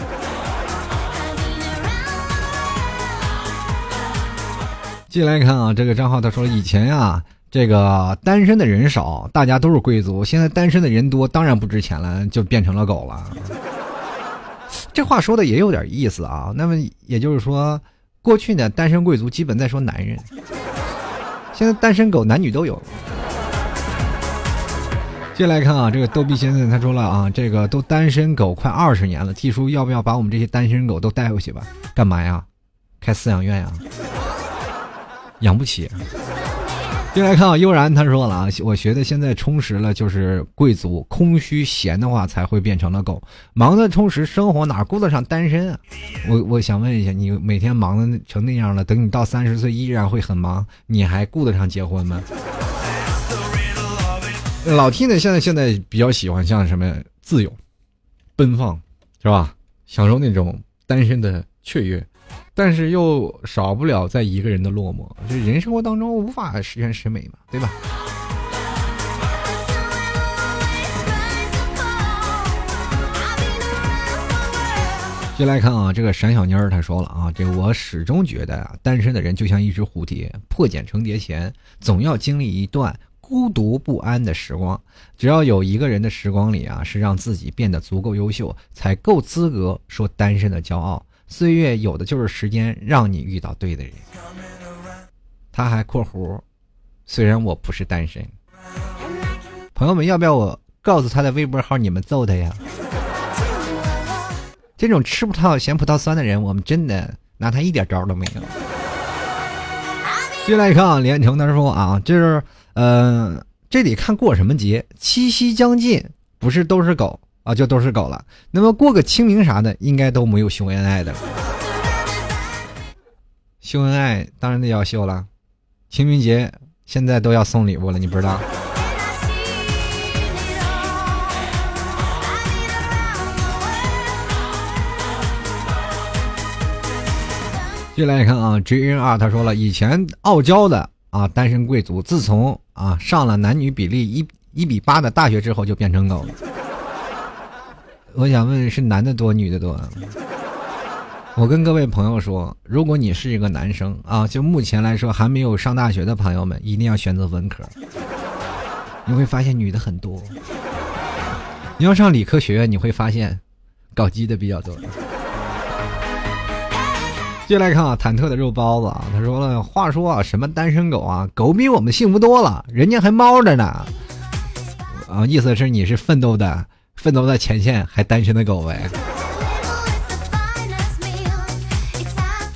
进来看啊，这个账号他说以前呀，这个单身的人少，大家都是贵族。现在单身的人多，当然不值钱了，就变成了狗了。这话说的也有点意思啊。那么也就是说，过去呢，单身贵族基本在说男人，现在单身狗男女都有。接下来看啊，这个逗比先生他说了啊，这个都单身狗快二十年了，T 叔要不要把我们这些单身狗都带回去吧？干嘛呀？开饲养院呀？养不起。进来看啊，悠然他说了啊，我觉得现在充实了就是贵族，空虚闲的话才会变成了狗。忙的充实生活哪顾得上单身啊？我我想问一下，你每天忙的成那样了，等你到三十岁依然会很忙，你还顾得上结婚吗？老 T 呢，现在现在比较喜欢像什么自由、奔放，是吧？享受那种单身的雀跃，但是又少不了在一个人的落寞。就人生活当中无法十全十美嘛，对吧？接来看啊，这个闪小妮儿她说了啊，这我始终觉得啊，单身的人就像一只蝴蝶，破茧成蝶前，总要经历一段。孤独不安的时光，只要有一个人的时光里啊，是让自己变得足够优秀，才够资格说单身的骄傲。岁月有的就是时间，让你遇到对的人。他还括弧，虽然我不是单身。朋友们，要不要我告诉他的微博号？你们揍他呀！这种吃葡萄嫌葡萄酸的人，我们真的拿他一点招都没有。进来看啊，连城他说啊，就是。嗯，这得看过什么节。七夕将近，不是都是狗啊，就都是狗了。那么过个清明啥的，应该都没有秀恩爱的。秀恩爱当然得要秀了。清明节现在都要送礼物了，你不知道？进来看啊，J N R 他说了，以前傲娇的啊，单身贵族，自从。啊，上了男女比例一一比八的大学之后就变成狗了。我想问，是男的多，女的多？我跟各位朋友说，如果你是一个男生啊，就目前来说还没有上大学的朋友们，一定要选择文科。你会发现女的很多。你要上理科学院，你会发现搞基的比较多。接下来看啊，忐忑的肉包子啊，他说了，话说啊，什么单身狗啊，狗比我们幸福多了，人家还猫着呢。啊，意思是你是奋斗的，奋斗在前线还单身的狗呗。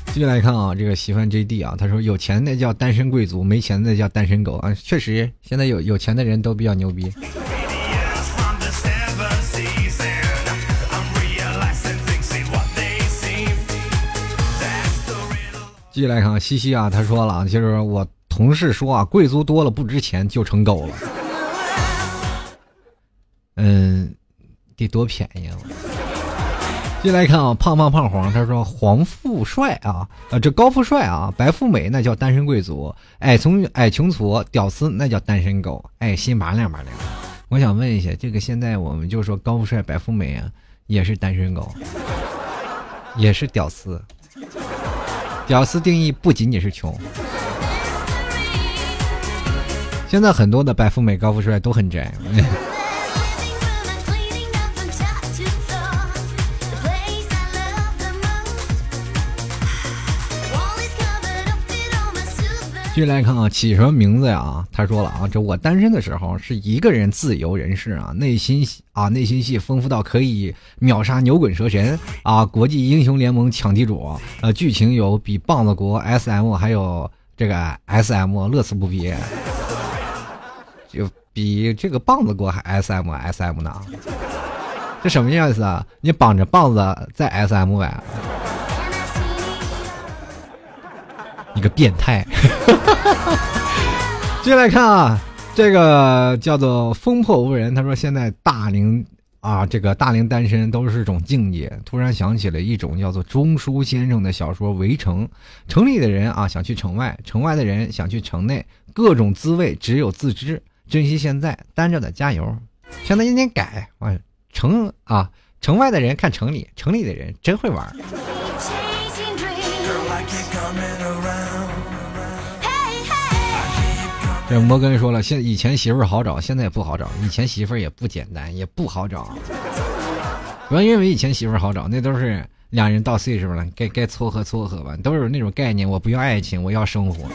继续来看啊，这个喜欢 JD 啊，他说有钱的叫单身贵族，没钱的叫单身狗啊。确实，现在有有钱的人都比较牛逼。继续来看西西啊，他说了，就是我同事说啊，贵族多了不值钱，就成狗了。嗯，得多便宜啊！进来看啊，胖胖胖黄，他说黄富帅啊，啊这高富帅啊，白富美那叫单身贵族，矮穷矮穷矬屌丝那叫单身狗，哎，心麻凉麻凉。我想问一下，这个现在我们就说高富帅、白富美啊，也是单身狗，也是屌丝。屌丝定义不仅仅是穷。现在很多的白富美、高富帅都很宅。续来看啊，起什么名字呀？他说了啊，这我单身的时候是一个人自由人士啊，内心啊内心戏丰富到可以秒杀牛鬼蛇神啊，国际英雄联盟抢地主，呃，剧情有比棒子国 S M 还有这个 S M 乐此不疲，就比这个棒子国还 S M S M 呢？这什么意思啊？你绑着棒子在 S M 呗？一个变态，接下来看啊，这个叫做风破无人。他说现在大龄啊，这个大龄单身都是种境界。突然想起了一种叫做钟书先生的小说《围城》，城里的人啊想去城外，城外的人想去城内，各种滋味只有自知。珍惜现在，单着的加油。现在有点改，啊，城啊，城外的人看城里，城里的人真会玩。这摩根说了，现以前媳妇儿好找，现在也不好找。以前媳妇儿也不简单，也不好找。不要认为以前媳妇儿好找，那都是两人到岁数了，该该撮合撮合吧，都是那种概念。我不要爱情，我要生活。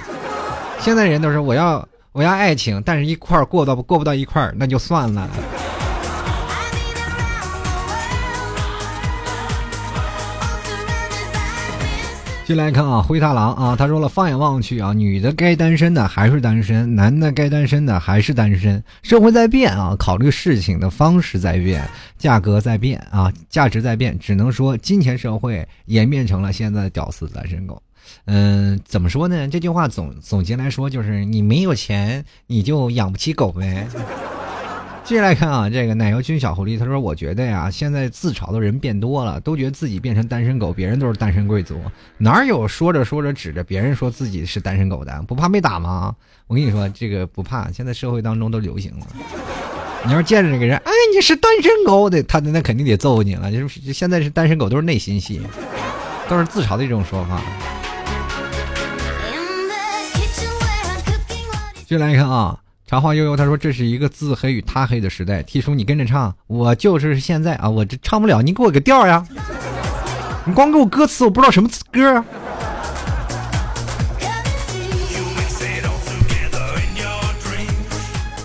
现在人都是我要我要爱情，但是一块儿过到过不到一块儿，那就算了。进来看啊，灰太狼啊，他说了，放眼望去啊，女的该单身的还是单身，男的该单身的还是单身。社会在变啊，考虑事情的方式在变，价格在变啊，价值在变，只能说金钱社会演变成了现在的屌丝单身狗。嗯，怎么说呢？这句话总总结来说就是，你没有钱，你就养不起狗呗。接下来看啊，这个奶油君小狐狸，他说：“我觉得呀，现在自嘲的人变多了，都觉得自己变成单身狗，别人都是单身贵族，哪有说着说着指着别人说自己是单身狗的？不怕被打吗？我跟你说，这个不怕，现在社会当中都流行了。你要见着这个人，哎，你是单身狗得，他那肯定得揍你了。就是现在是单身狗，都是内心戏，都是自嘲的一种说法。接下来看啊。”茶花悠悠，他说：“这是一个自黑与他黑的时代。”T 叔你跟着唱，我就是现在啊，我这唱不了，你给我个调呀！你光给我歌词，我不知道什么歌。”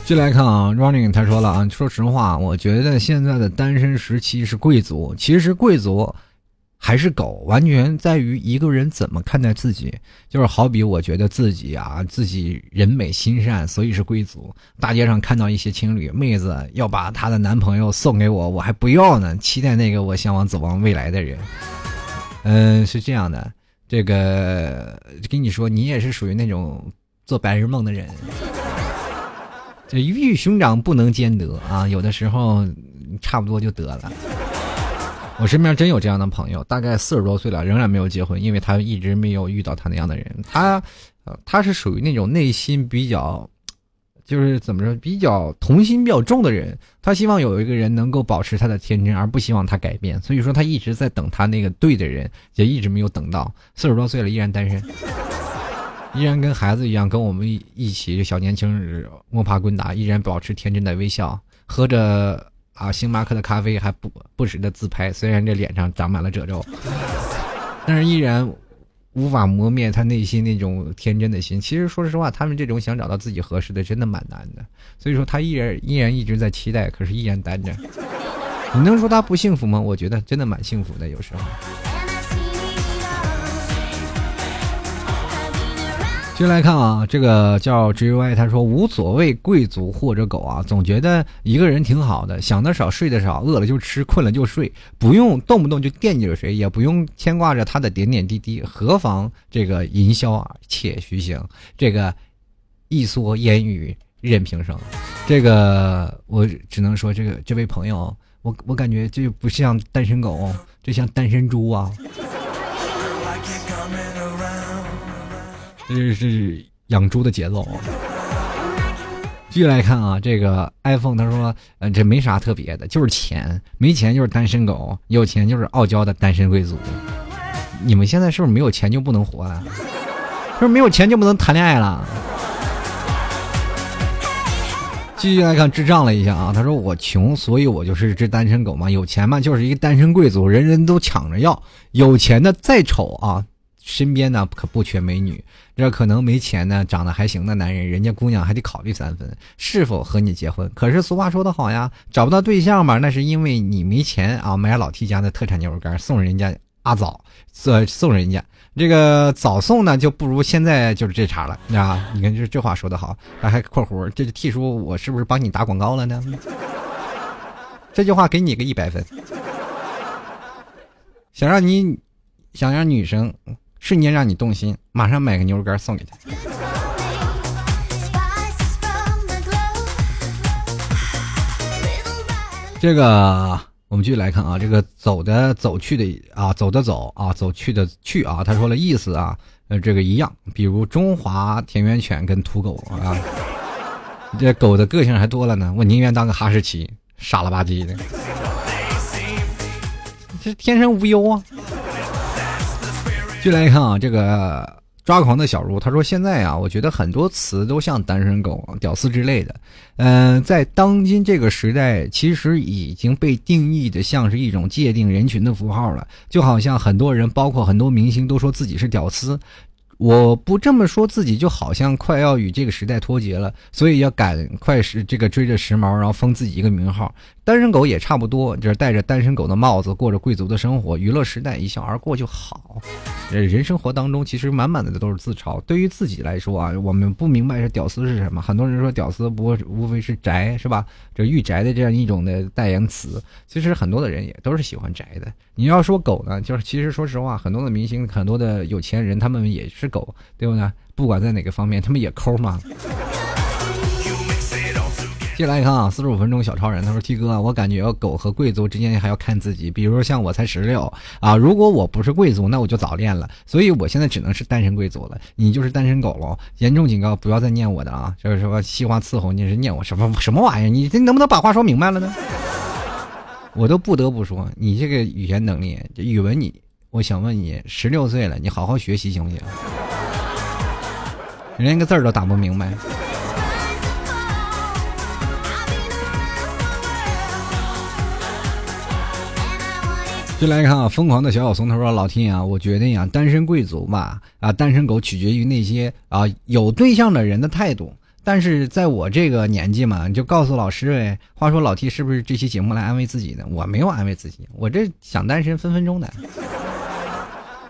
进来看啊，Running，他说了啊，说实话，我觉得现在的单身时期是贵族，其实贵族。还是狗，完全在于一个人怎么看待自己。就是好比我觉得自己啊，自己人美心善，所以是贵族。大街上看到一些情侣，妹子要把她的男朋友送给我，我还不要呢，期待那个我向往走往未来的人。嗯，是这样的，这个跟你说，你也是属于那种做白日梦的人。这鱼与熊掌不能兼得啊，有的时候差不多就得了。我身边真有这样的朋友，大概四十多岁了，仍然没有结婚，因为他一直没有遇到他那样的人。他，他是属于那种内心比较，就是怎么说，比较童心比较重的人。他希望有一个人能够保持他的天真，而不希望他改变。所以说，他一直在等他那个对的人，也一直没有等到。四十多岁了，依然单身，依然跟孩子一样，跟我们一起小年轻摸爬滚打，依然保持天真的微笑，喝着。啊，星巴克的咖啡还不不时的自拍，虽然这脸上长满了褶皱，但是依然无法磨灭他内心那种天真的心。其实说实话，他们这种想找到自己合适的，真的蛮难的。所以说，他依然依然一直在期待，可是依然单着。你能说他不幸福吗？我觉得真的蛮幸福的，有时候。接下来看啊，这个叫 J Y，他说无所谓贵族或者狗啊，总觉得一个人挺好的，想得少，睡得少，饿了就吃，困了就睡，不用动不动就惦记着谁，也不用牵挂着他的点点滴滴，何妨这个吟啸啊，且徐行，这个一蓑烟雨任平生。这个我只能说，这个这位朋友，我我感觉这不像单身狗，这像单身猪啊。这是养猪的节奏。继续来看啊，这个 iPhone 他说，呃，这没啥特别的，就是钱，没钱就是单身狗，有钱就是傲娇的单身贵族。你们现在是不是没有钱就不能活了？是不是没有钱就不能谈恋爱了？继续来看，智障了一下啊，他说我穷，所以我就是只单身狗嘛，有钱嘛就是一个单身贵族，人人都抢着要，有钱的再丑啊。身边呢可不缺美女，这可能没钱呢，长得还行的男人，人家姑娘还得考虑三分，是否和你结婚。可是俗话说得好呀，找不到对象嘛，那是因为你没钱啊，买老 T 家的特产牛肉干送人家阿枣，送送人家这个早送呢，就不如现在就是这茬了，啊，你看这这话说得好，还括弧，这是 T 叔我是不是帮你打广告了呢？这句话给你个一百分，想让你想让女生。瞬间让你动心，马上买个牛肉干送给他。这个我们继续来看啊，这个走的走去的啊，走的走啊，走去的去啊，他说了意思啊，呃，这个一样，比如中华田园犬跟土狗啊，这狗的个性还多了呢，我宁愿当个哈士奇，傻了吧唧的，这天生无忧啊。就来看啊，这个抓狂的小茹，他说：“现在啊，我觉得很多词都像单身狗、屌丝之类的。嗯，在当今这个时代，其实已经被定义的像是一种界定人群的符号了。就好像很多人，包括很多明星，都说自己是屌丝。我不这么说，自己就好像快要与这个时代脱节了，所以要赶快是这个追着时髦，然后封自己一个名号。”单身狗也差不多，就是戴着单身狗的帽子，过着贵族的生活，娱乐时代一笑而过就好。人生活当中其实满满的都是自嘲。对于自己来说啊，我们不明白这屌丝是什么。很多人说屌丝不无非是宅，是吧？这御宅的这样一种的代言词。其实很多的人也都是喜欢宅的。你要说狗呢，就是其实说实话，很多的明星，很多的有钱人，他们也是狗，对不对？不管在哪个方面，他们也抠嘛。接下来看啊，四十五分钟小超人，他说：“T 哥，我感觉狗和贵族之间还要看自己。比如说像我才十六啊，如果我不是贵族，那我就早恋了。所以我现在只能是单身贵族了。你就是单身狗喽，严重警告，不要再念我的啊！就是说西花伺候你是念我什么什么玩意儿？你这能不能把话说明白了呢？我都不得不说，你这个语言能力，这语文你，我想问你，十六岁了，你好好学习行不行？连个字儿都打不明白。”就来看啊，疯狂的小小松他说：“老天啊，我决定啊，单身贵族嘛，啊，单身狗取决于那些啊有对象的人的态度。但是在我这个年纪嘛，你就告诉老师呗。话说老 T 是不是这期节目来安慰自己的？我没有安慰自己，我这想单身分分钟的，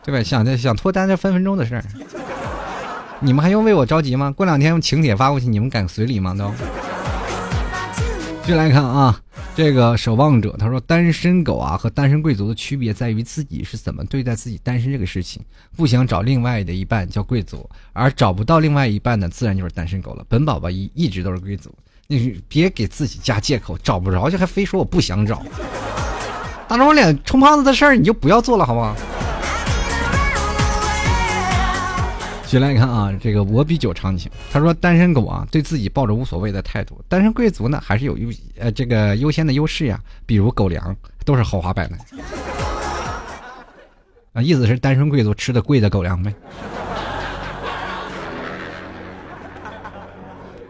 对吧？想想脱单这分分钟的事儿。你们还用为我着急吗？过两天请帖发过去，你们敢随礼吗？都。就来看啊。”这个守望者他说：“单身狗啊和单身贵族的区别在于自己是怎么对待自己单身这个事情。不想找另外的一半叫贵族，而找不到另外一半呢，自然就是单身狗了。本宝宝一一直都是贵族，你别给自己加借口，找不着就还非说我不想找，大着我脸充胖子的事儿你就不要做了，好不好？”进来看啊，这个我比酒长情。他说单身狗啊，对自己抱着无所谓的态度；单身贵族呢，还是有优呃这个优先的优势呀，比如狗粮都是豪华版的。啊，意思是单身贵族吃的贵的狗粮呗。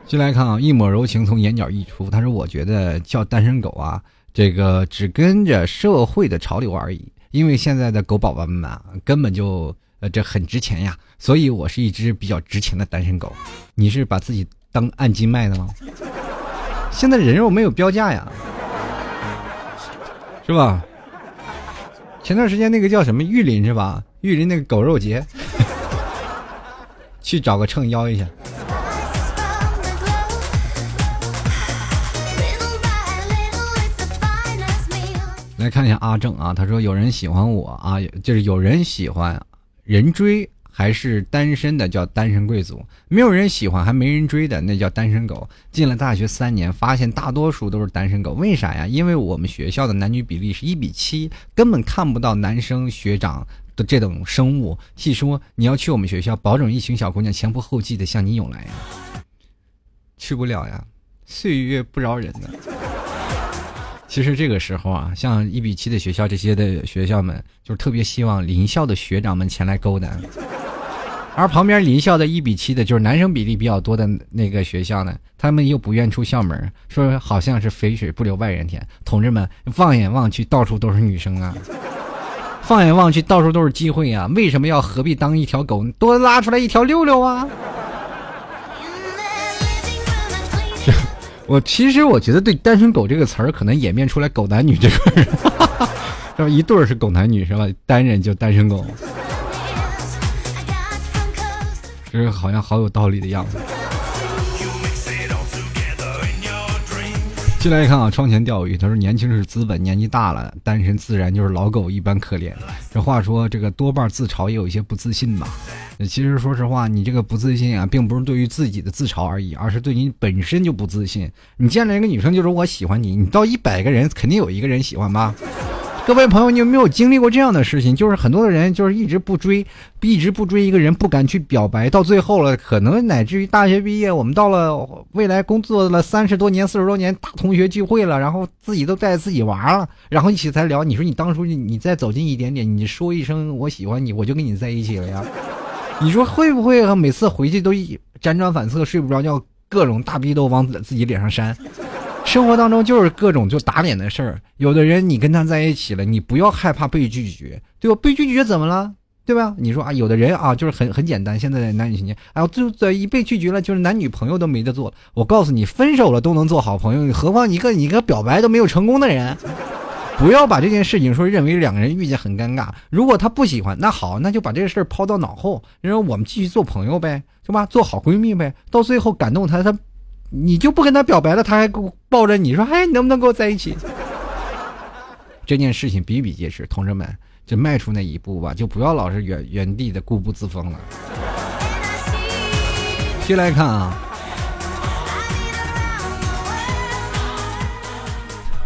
进来看啊，一抹柔情从眼角溢出。他说：“我觉得叫单身狗啊，这个只跟着社会的潮流而已，因为现在的狗宝宝们啊，根本就。”呃，这很值钱呀，所以我是一只比较值钱的单身狗。你是把自己当按斤卖的吗？现在人肉没有标价呀，是吧？前段时间那个叫什么玉林是吧？玉林那个狗肉节，去找个秤腰一下。来看一下阿正啊，他说有人喜欢我啊，就是有人喜欢，人追还是单身的叫单身贵族，没有人喜欢还没人追的那叫单身狗。进了大学三年，发现大多数都是单身狗，为啥呀？因为我们学校的男女比例是一比七，根本看不到男生学长的这种生物。细说你要去我们学校，保准一群小姑娘前仆后继的向你涌来呀，去不了呀，岁月不饶人呢。其实这个时候啊，像一比七的学校这些的学校们，就特别希望林校的学长们前来勾搭，而旁边林校的一比七的，就是男生比例比较多的那个学校呢，他们又不愿出校门，说好像是肥水不流外人田。同志们，放眼望去，到处都是女生啊，放眼望去，到处都是机会啊，为什么要何必当一条狗，多拉出来一条溜溜啊？我其实我觉得对“单身狗”这个词儿可能演变出来狗男女这个人，是吧？一对儿是狗男女是吧？单人就单身狗，这是好像好有道理的样子。进来一看啊，窗前钓鱼。他说：“年轻是资本，年纪大了，单身自然就是老狗一般可怜。”这话说，这个多半自嘲也有一些不自信吧。其实说实话，你这个不自信啊，并不是对于自己的自嘲而已，而是对你本身就不自信。你见了一个女生就说我喜欢你，你到一百个人肯定有一个人喜欢吧？各位朋友，你有没有经历过这样的事情？就是很多的人就是一直不追，一直不追一个人，不敢去表白，到最后了，可能乃至于大学毕业，我们到了未来工作了三十多年、四十多年，大同学聚会了，然后自己都带自己玩了，然后一起才聊。你说你当初你再走近一点点，你说一声我喜欢你，我就跟你在一起了呀？你说会不会每次回去都辗转反侧，睡不着觉，各种大逼都往自己脸上扇？生活当中就是各种就打脸的事儿，有的人你跟他在一起了，你不要害怕被拒绝，对吧？被拒绝怎么了，对吧？你说啊，有的人啊，就是很很简单，现在的男女情节，哎，就在一被拒绝了，就是男女朋友都没得做。我告诉你，分手了都能做好朋友，何况一个你个表白都没有成功的人，不要把这件事情说认为两个人遇见很尴尬。如果他不喜欢，那好，那就把这个事儿抛到脑后，然后我们继续做朋友呗，是吧？做好闺蜜呗，到最后感动他，他。你就不跟他表白了，他还给我抱着你说：“哎，你能不能跟我在一起？”这件事情比比皆是，同志们，就迈出那一步吧，就不要老是原原地的固步自封了。接来看啊，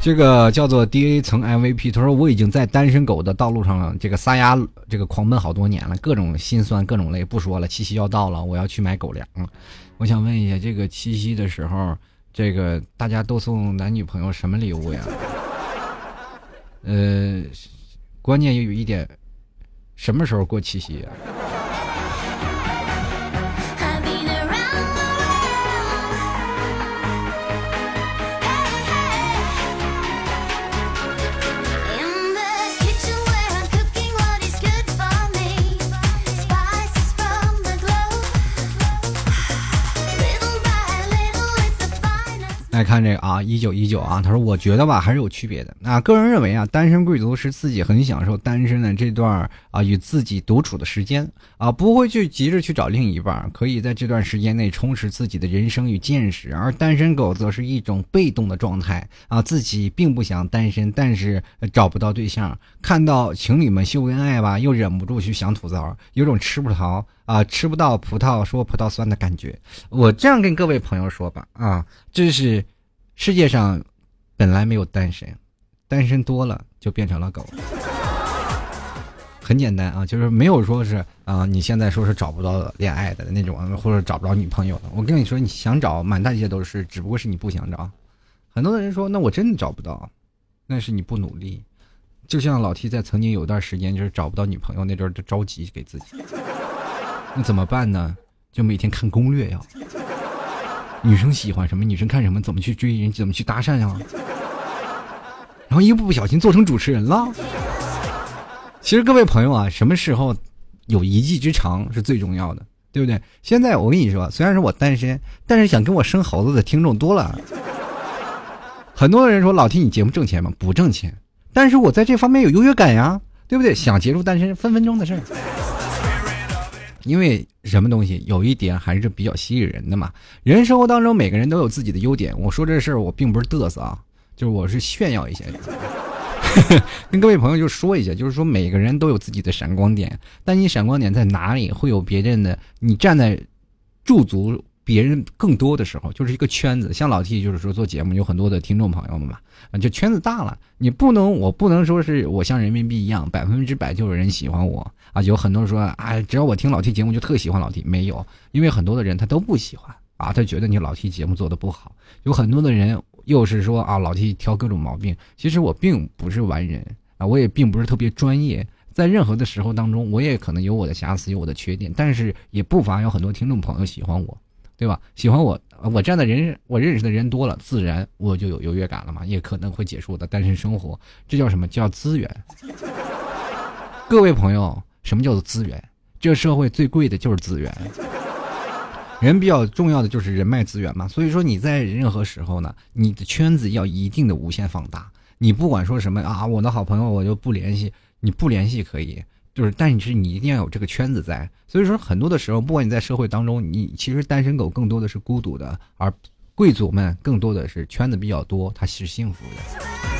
这个叫做 D A 层 M V P，他说我已经在单身狗的道路上这个撒丫这个狂奔好多年了，各种心酸，各种累，不说了。七夕要到了，我要去买狗粮了。我想问一下，这个七夕的时候，这个大家都送男女朋友什么礼物呀？呃，关键又有一点，什么时候过七夕呀？看这个啊，一九一九啊，他说：“我觉得吧，还是有区别的。那个人认为啊，单身贵族是自己很享受单身的这段啊与自己独处的时间啊，不会去急着去找另一半，可以在这段时间内充实自己的人生与见识。而单身狗则是一种被动的状态啊，自己并不想单身，但是找不到对象，看到情侣们秀恩爱吧，又忍不住去想吐槽，有种吃葡萄啊吃不到葡萄说葡萄酸的感觉。我这样跟各位朋友说吧啊，这是。”世界上本来没有单身，单身多了就变成了狗。很简单啊，就是没有说是啊，你现在说是找不到恋爱的那种，或者找不着女朋友的。我跟你说，你想找满大街都是，只不过是你不想找。很多的人说，那我真的找不到，那是你不努力。就像老 T 在曾经有段时间就是找不到女朋友那阵儿，就着急给自己。那怎么办呢？就每天看攻略呀。女生喜欢什么？女生看什么？怎么去追人？怎么去搭讪呀？然后一不小心做成主持人了。其实各位朋友啊，什么时候有一技之长是最重要的，对不对？现在我跟你说，虽然说我单身，但是想跟我生猴子的听众多了。很多人说老听你节目挣钱吗？不挣钱，但是我在这方面有优越感呀，对不对？想结束单身分分钟的事儿。因为什么东西有一点还是比较吸引人的嘛。人生活当中每个人都有自己的优点。我说这事儿我并不是嘚瑟啊，就是我是炫耀一下，跟各位朋友就说一下，就是说每个人都有自己的闪光点，但你闪光点在哪里，会有别人的你站在驻足。别人更多的时候就是一个圈子，像老 T 就是说做节目有很多的听众朋友们嘛，就圈子大了，你不能我不能说是我像人民币一样百分之百就有人喜欢我啊，有很多人说啊，只要我听老 T 节目就特喜欢老 T，没有，因为很多的人他都不喜欢啊，他觉得你老 T 节目做的不好，有很多的人又是说啊老 T 挑各种毛病，其实我并不是完人啊，我也并不是特别专业，在任何的时候当中，我也可能有我的瑕疵，有我的缺点，但是也不乏有很多听众朋友喜欢我。对吧？喜欢我，我这样的人，我认识的人多了，自然我就有优越感了嘛，也可能会结束我的单身生活。这叫什么叫资源？各位朋友，什么叫做资源？这社会最贵的就是资源，人比较重要的就是人脉资源嘛。所以说你在任何时候呢，你的圈子要一定的无限放大。你不管说什么啊，我的好朋友我就不联系，你不联系可以。就是，但是你一定要有这个圈子在。所以说，很多的时候，不管你在社会当中，你其实单身狗更多的是孤独的，而贵族们更多的是圈子比较多，他是幸福的。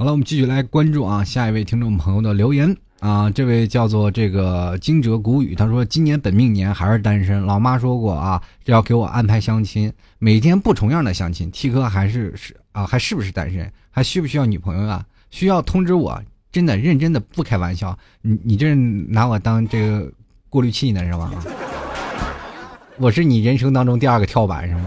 好了，我们继续来关注啊，下一位听众朋友的留言。啊，这位叫做这个惊蛰谷雨，他说今年本命年还是单身。老妈说过啊，要给我安排相亲，每天不重样的相亲。T 哥还是是啊，还是不是单身？还需不需要女朋友啊？需要通知我，真的认真的不开玩笑。你你这拿我当这个过滤器呢是吧？我是你人生当中第二个跳板是吗？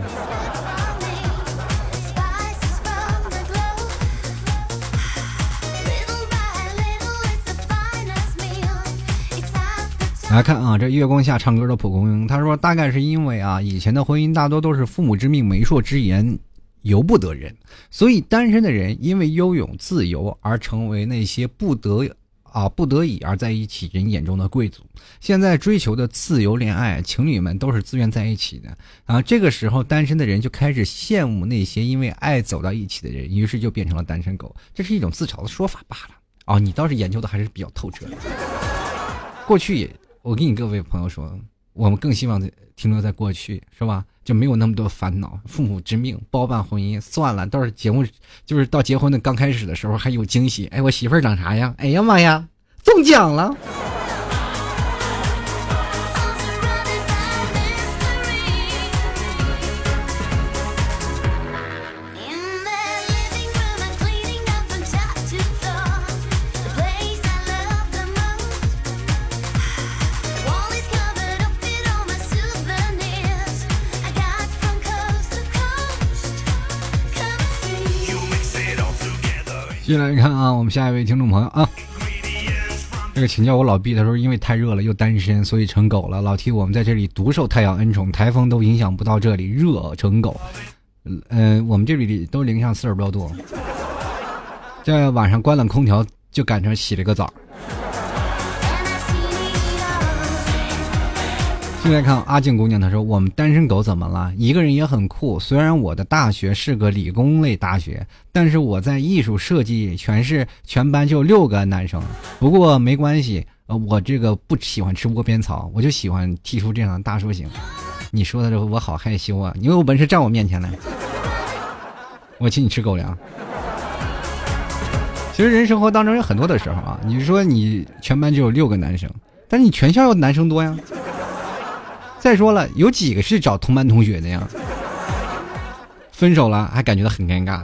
来看啊，这月光下唱歌的蒲公英，他说大概是因为啊，以前的婚姻大多都是父母之命、媒妁之言，由不得人，所以单身的人因为拥有自由而成为那些不得啊不得已而在一起人眼中的贵族。现在追求的自由恋爱，情侣们都是自愿在一起的啊。这个时候，单身的人就开始羡慕那些因为爱走到一起的人，于是就变成了单身狗。这是一种自嘲的说法罢了啊。你倒是研究的还是比较透彻的。过去也。我跟你各位朋友说，我们更希望停留在过去，是吧？就没有那么多烦恼，父母之命，包办婚姻，算了。到时节目就是到结婚的刚开始的时候还有惊喜，哎，我媳妇儿长啥样？哎呀妈呀，中奖了！进来看啊，我们下一位听众朋友啊，那个请叫我老毕，他说因为太热了又单身，所以成狗了。老提我们在这里独受太阳恩宠，台风都影响不到这里，热成狗。嗯，我们这里都零下四十多度，在晚上关了空调就赶上洗了个澡。进来看阿静姑娘，她说：“我们单身狗怎么了？一个人也很酷。虽然我的大学是个理工类大学，但是我在艺术设计，全是全班就六个男生。不过没关系，呃，我这个不喜欢吃窝边草，我就喜欢踢出这样的大叔型。你说的这我好害羞啊！你有本事站我面前来，我请你吃狗粮。其实人生活当中有很多的时候啊，你说你全班就有六个男生，但是你全校男生多呀。”再说了，有几个是找同班同学的呀？分手了还感觉到很尴尬。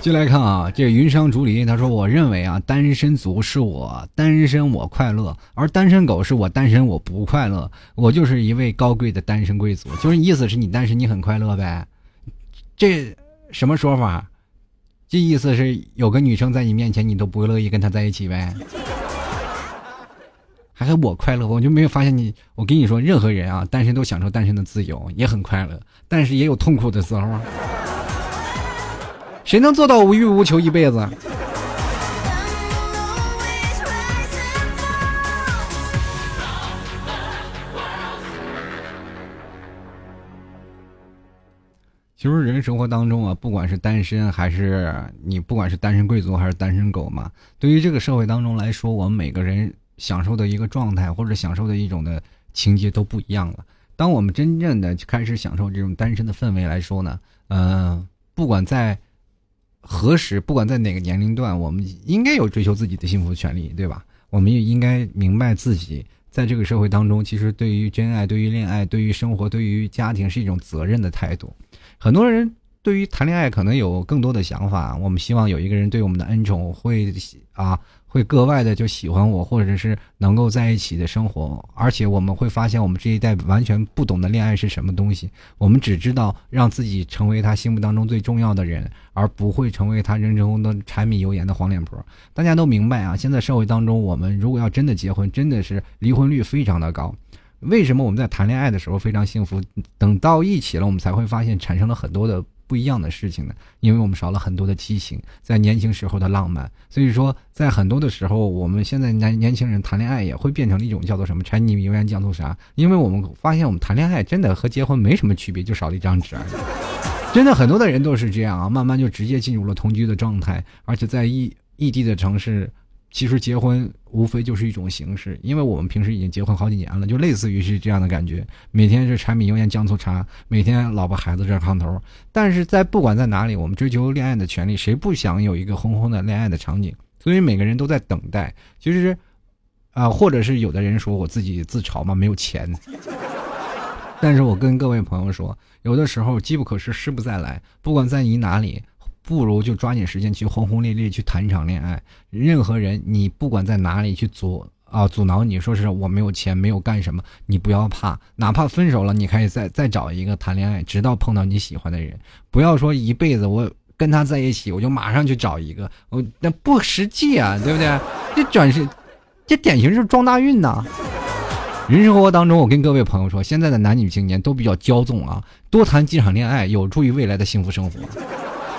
进来看啊，这云商竹林他说：“我认为啊，单身族是我单身我快乐，而单身狗是我单身我不快乐。我就是一位高贵的单身贵族，就是意思是你单身你很快乐呗？这什么说法？这意思是有个女生在你面前，你都不乐意跟她在一起呗？”还是我快乐，我就没有发现你。我跟你说，任何人啊，单身都享受单身的自由，也很快乐，但是也有痛苦的时候。谁能做到无欲无求一辈子？其实人生活当中啊，不管是单身还是你，不管是单身贵族还是单身狗嘛，对于这个社会当中来说，我们每个人享受的一个状态或者享受的一种的情节都不一样了。当我们真正的开始享受这种单身的氛围来说呢，嗯，不管在何时，不管在哪个年龄段，我们应该有追求自己的幸福权利，对吧？我们也应该明白自己在这个社会当中，其实对于真爱、对于恋爱、对于生活、对于家庭是一种责任的态度。很多人对于谈恋爱可能有更多的想法，我们希望有一个人对我们的恩宠会啊。会格外的就喜欢我，或者是能够在一起的生活，而且我们会发现，我们这一代完全不懂得恋爱是什么东西。我们只知道让自己成为他心目当中最重要的人，而不会成为他人生中的柴米油盐的黄脸婆。大家都明白啊，现在社会当中，我们如果要真的结婚，真的是离婚率非常的高。为什么我们在谈恋爱的时候非常幸福，等到一起了，我们才会发现产生了很多的。不一样的事情呢，因为我们少了很多的激情，在年轻时候的浪漫，所以说在很多的时候，我们现在年年轻人谈恋爱也会变成了一种叫做什么柴米油盐酱醋茶，因为我们发现我们谈恋爱真的和结婚没什么区别，就少了一张纸而已。真的很多的人都是这样啊，慢慢就直接进入了同居的状态，而且在异异地的城市。其实结婚无非就是一种形式，因为我们平时已经结婚好几年了，就类似于是这样的感觉。每天是柴米油盐酱醋茶，每天老婆孩子热炕头。但是在不管在哪里，我们追求恋爱的权利，谁不想有一个轰轰的恋爱的场景？所以每个人都在等待。其实，啊，或者是有的人说我自己自嘲嘛，没有钱。但是我跟各位朋友说，有的时候机不可失，失不再来。不管在你哪里。不如就抓紧时间去轰轰烈烈去谈一场恋爱。任何人，你不管在哪里去阻啊阻挠你，说是我没有钱，没有干什么，你不要怕，哪怕分手了，你可以再再找一个谈恋爱，直到碰到你喜欢的人。不要说一辈子我跟他在一起，我就马上去找一个，我那不实际啊，对不对？这转是，这典型是撞大运呐。人生活当中，我跟各位朋友说，现在的男女青年都比较骄纵啊，多谈几场恋爱，有助于未来的幸福生活。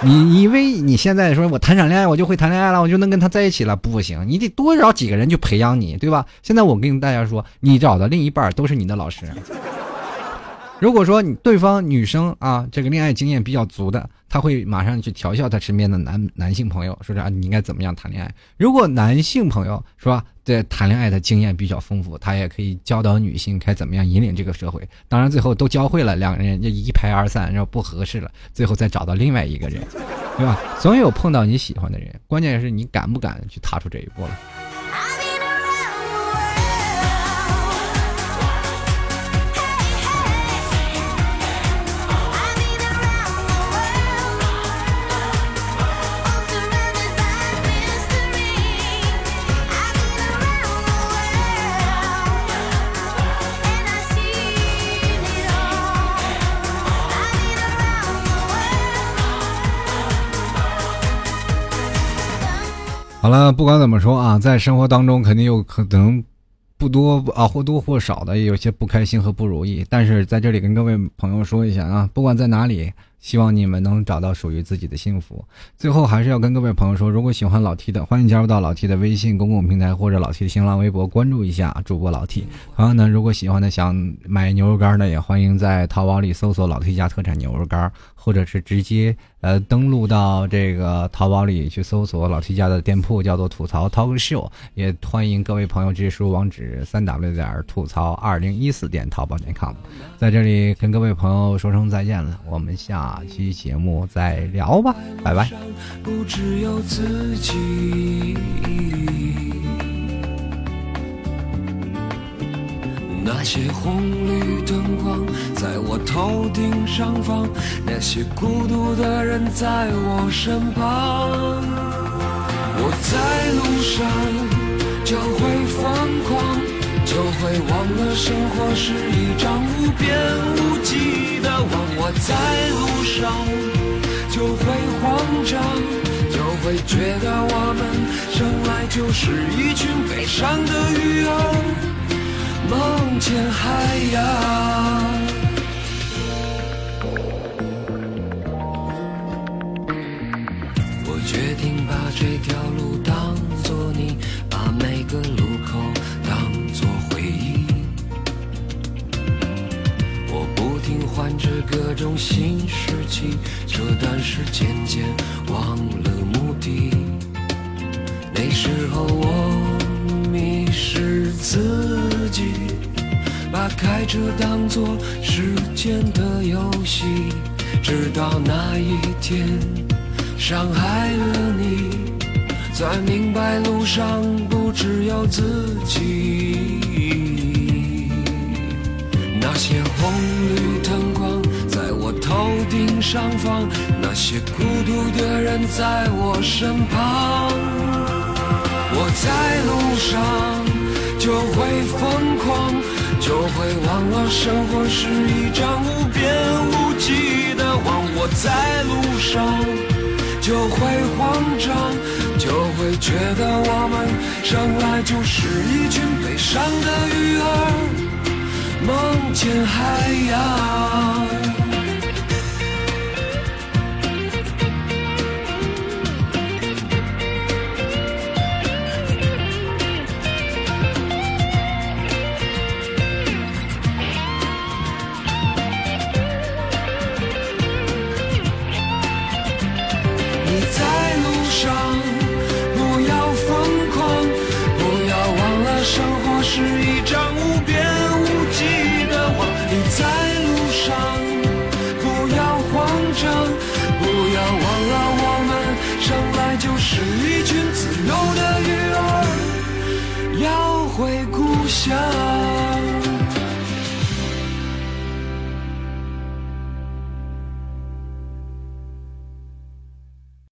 你因为你现在说我谈场恋爱，我就会谈恋爱了，我就能跟他在一起了？不行，你得多找几个人去培养你，对吧？现在我跟大家说，你找的另一半都是你的老师。如果说你对方女生啊，这个恋爱经验比较足的，他会马上去调笑他身边的男男性朋友，说是啊，你应该怎么样谈恋爱？如果男性朋友是吧，在谈恋爱的经验比较丰富，他也可以教导女性该怎么样引领这个社会。当然，最后都教会了，两个人就一拍而散，然后不合适了，最后再找到另外一个人，对吧？总有碰到你喜欢的人，关键是你敢不敢去踏出这一步了。不管怎么说啊，在生活当中肯定有可能不多啊，或多或少的也有些不开心和不如意。但是在这里跟各位朋友说一下啊，不管在哪里。希望你们能找到属于自己的幸福。最后还是要跟各位朋友说，如果喜欢老 T 的，欢迎加入到老 T 的微信公共平台或者老 T 的新浪微博，关注一下主播老 T。朋友呢，如果喜欢的想买牛肉干的，也欢迎在淘宝里搜索老 T 家特产牛肉干，或者是直接呃登录到这个淘宝里去搜索老 T 家的店铺，叫做吐槽 Talk Show。也欢迎各位朋友直接输入网址三 W 点吐槽二零一四点淘宝点 com。在这里跟各位朋友说声再见了，我们下。下期节目再聊吧，拜拜。不只有自己。那些红绿灯光在我头顶上方，那些孤独的人在我身旁。我在路上就会疯狂，就会忘了生活是一张无边无际的网。我在路上就会慌张，就会觉得我们生来就是一群悲伤的鱼儿，梦见海洋。我决定把这条路新事情，这段时间渐忘了目的。那时候我迷失自己，把开车当作时间的游戏，直到那一天伤害了你，才明白路上不只有自己。那些红绿上方，那些孤独的人在我身旁。我在路上就会疯狂，就会忘了生活是一张无边无际的网。我在路上就会慌张，就会觉得我们生来就是一群悲伤的鱼儿，梦见海洋。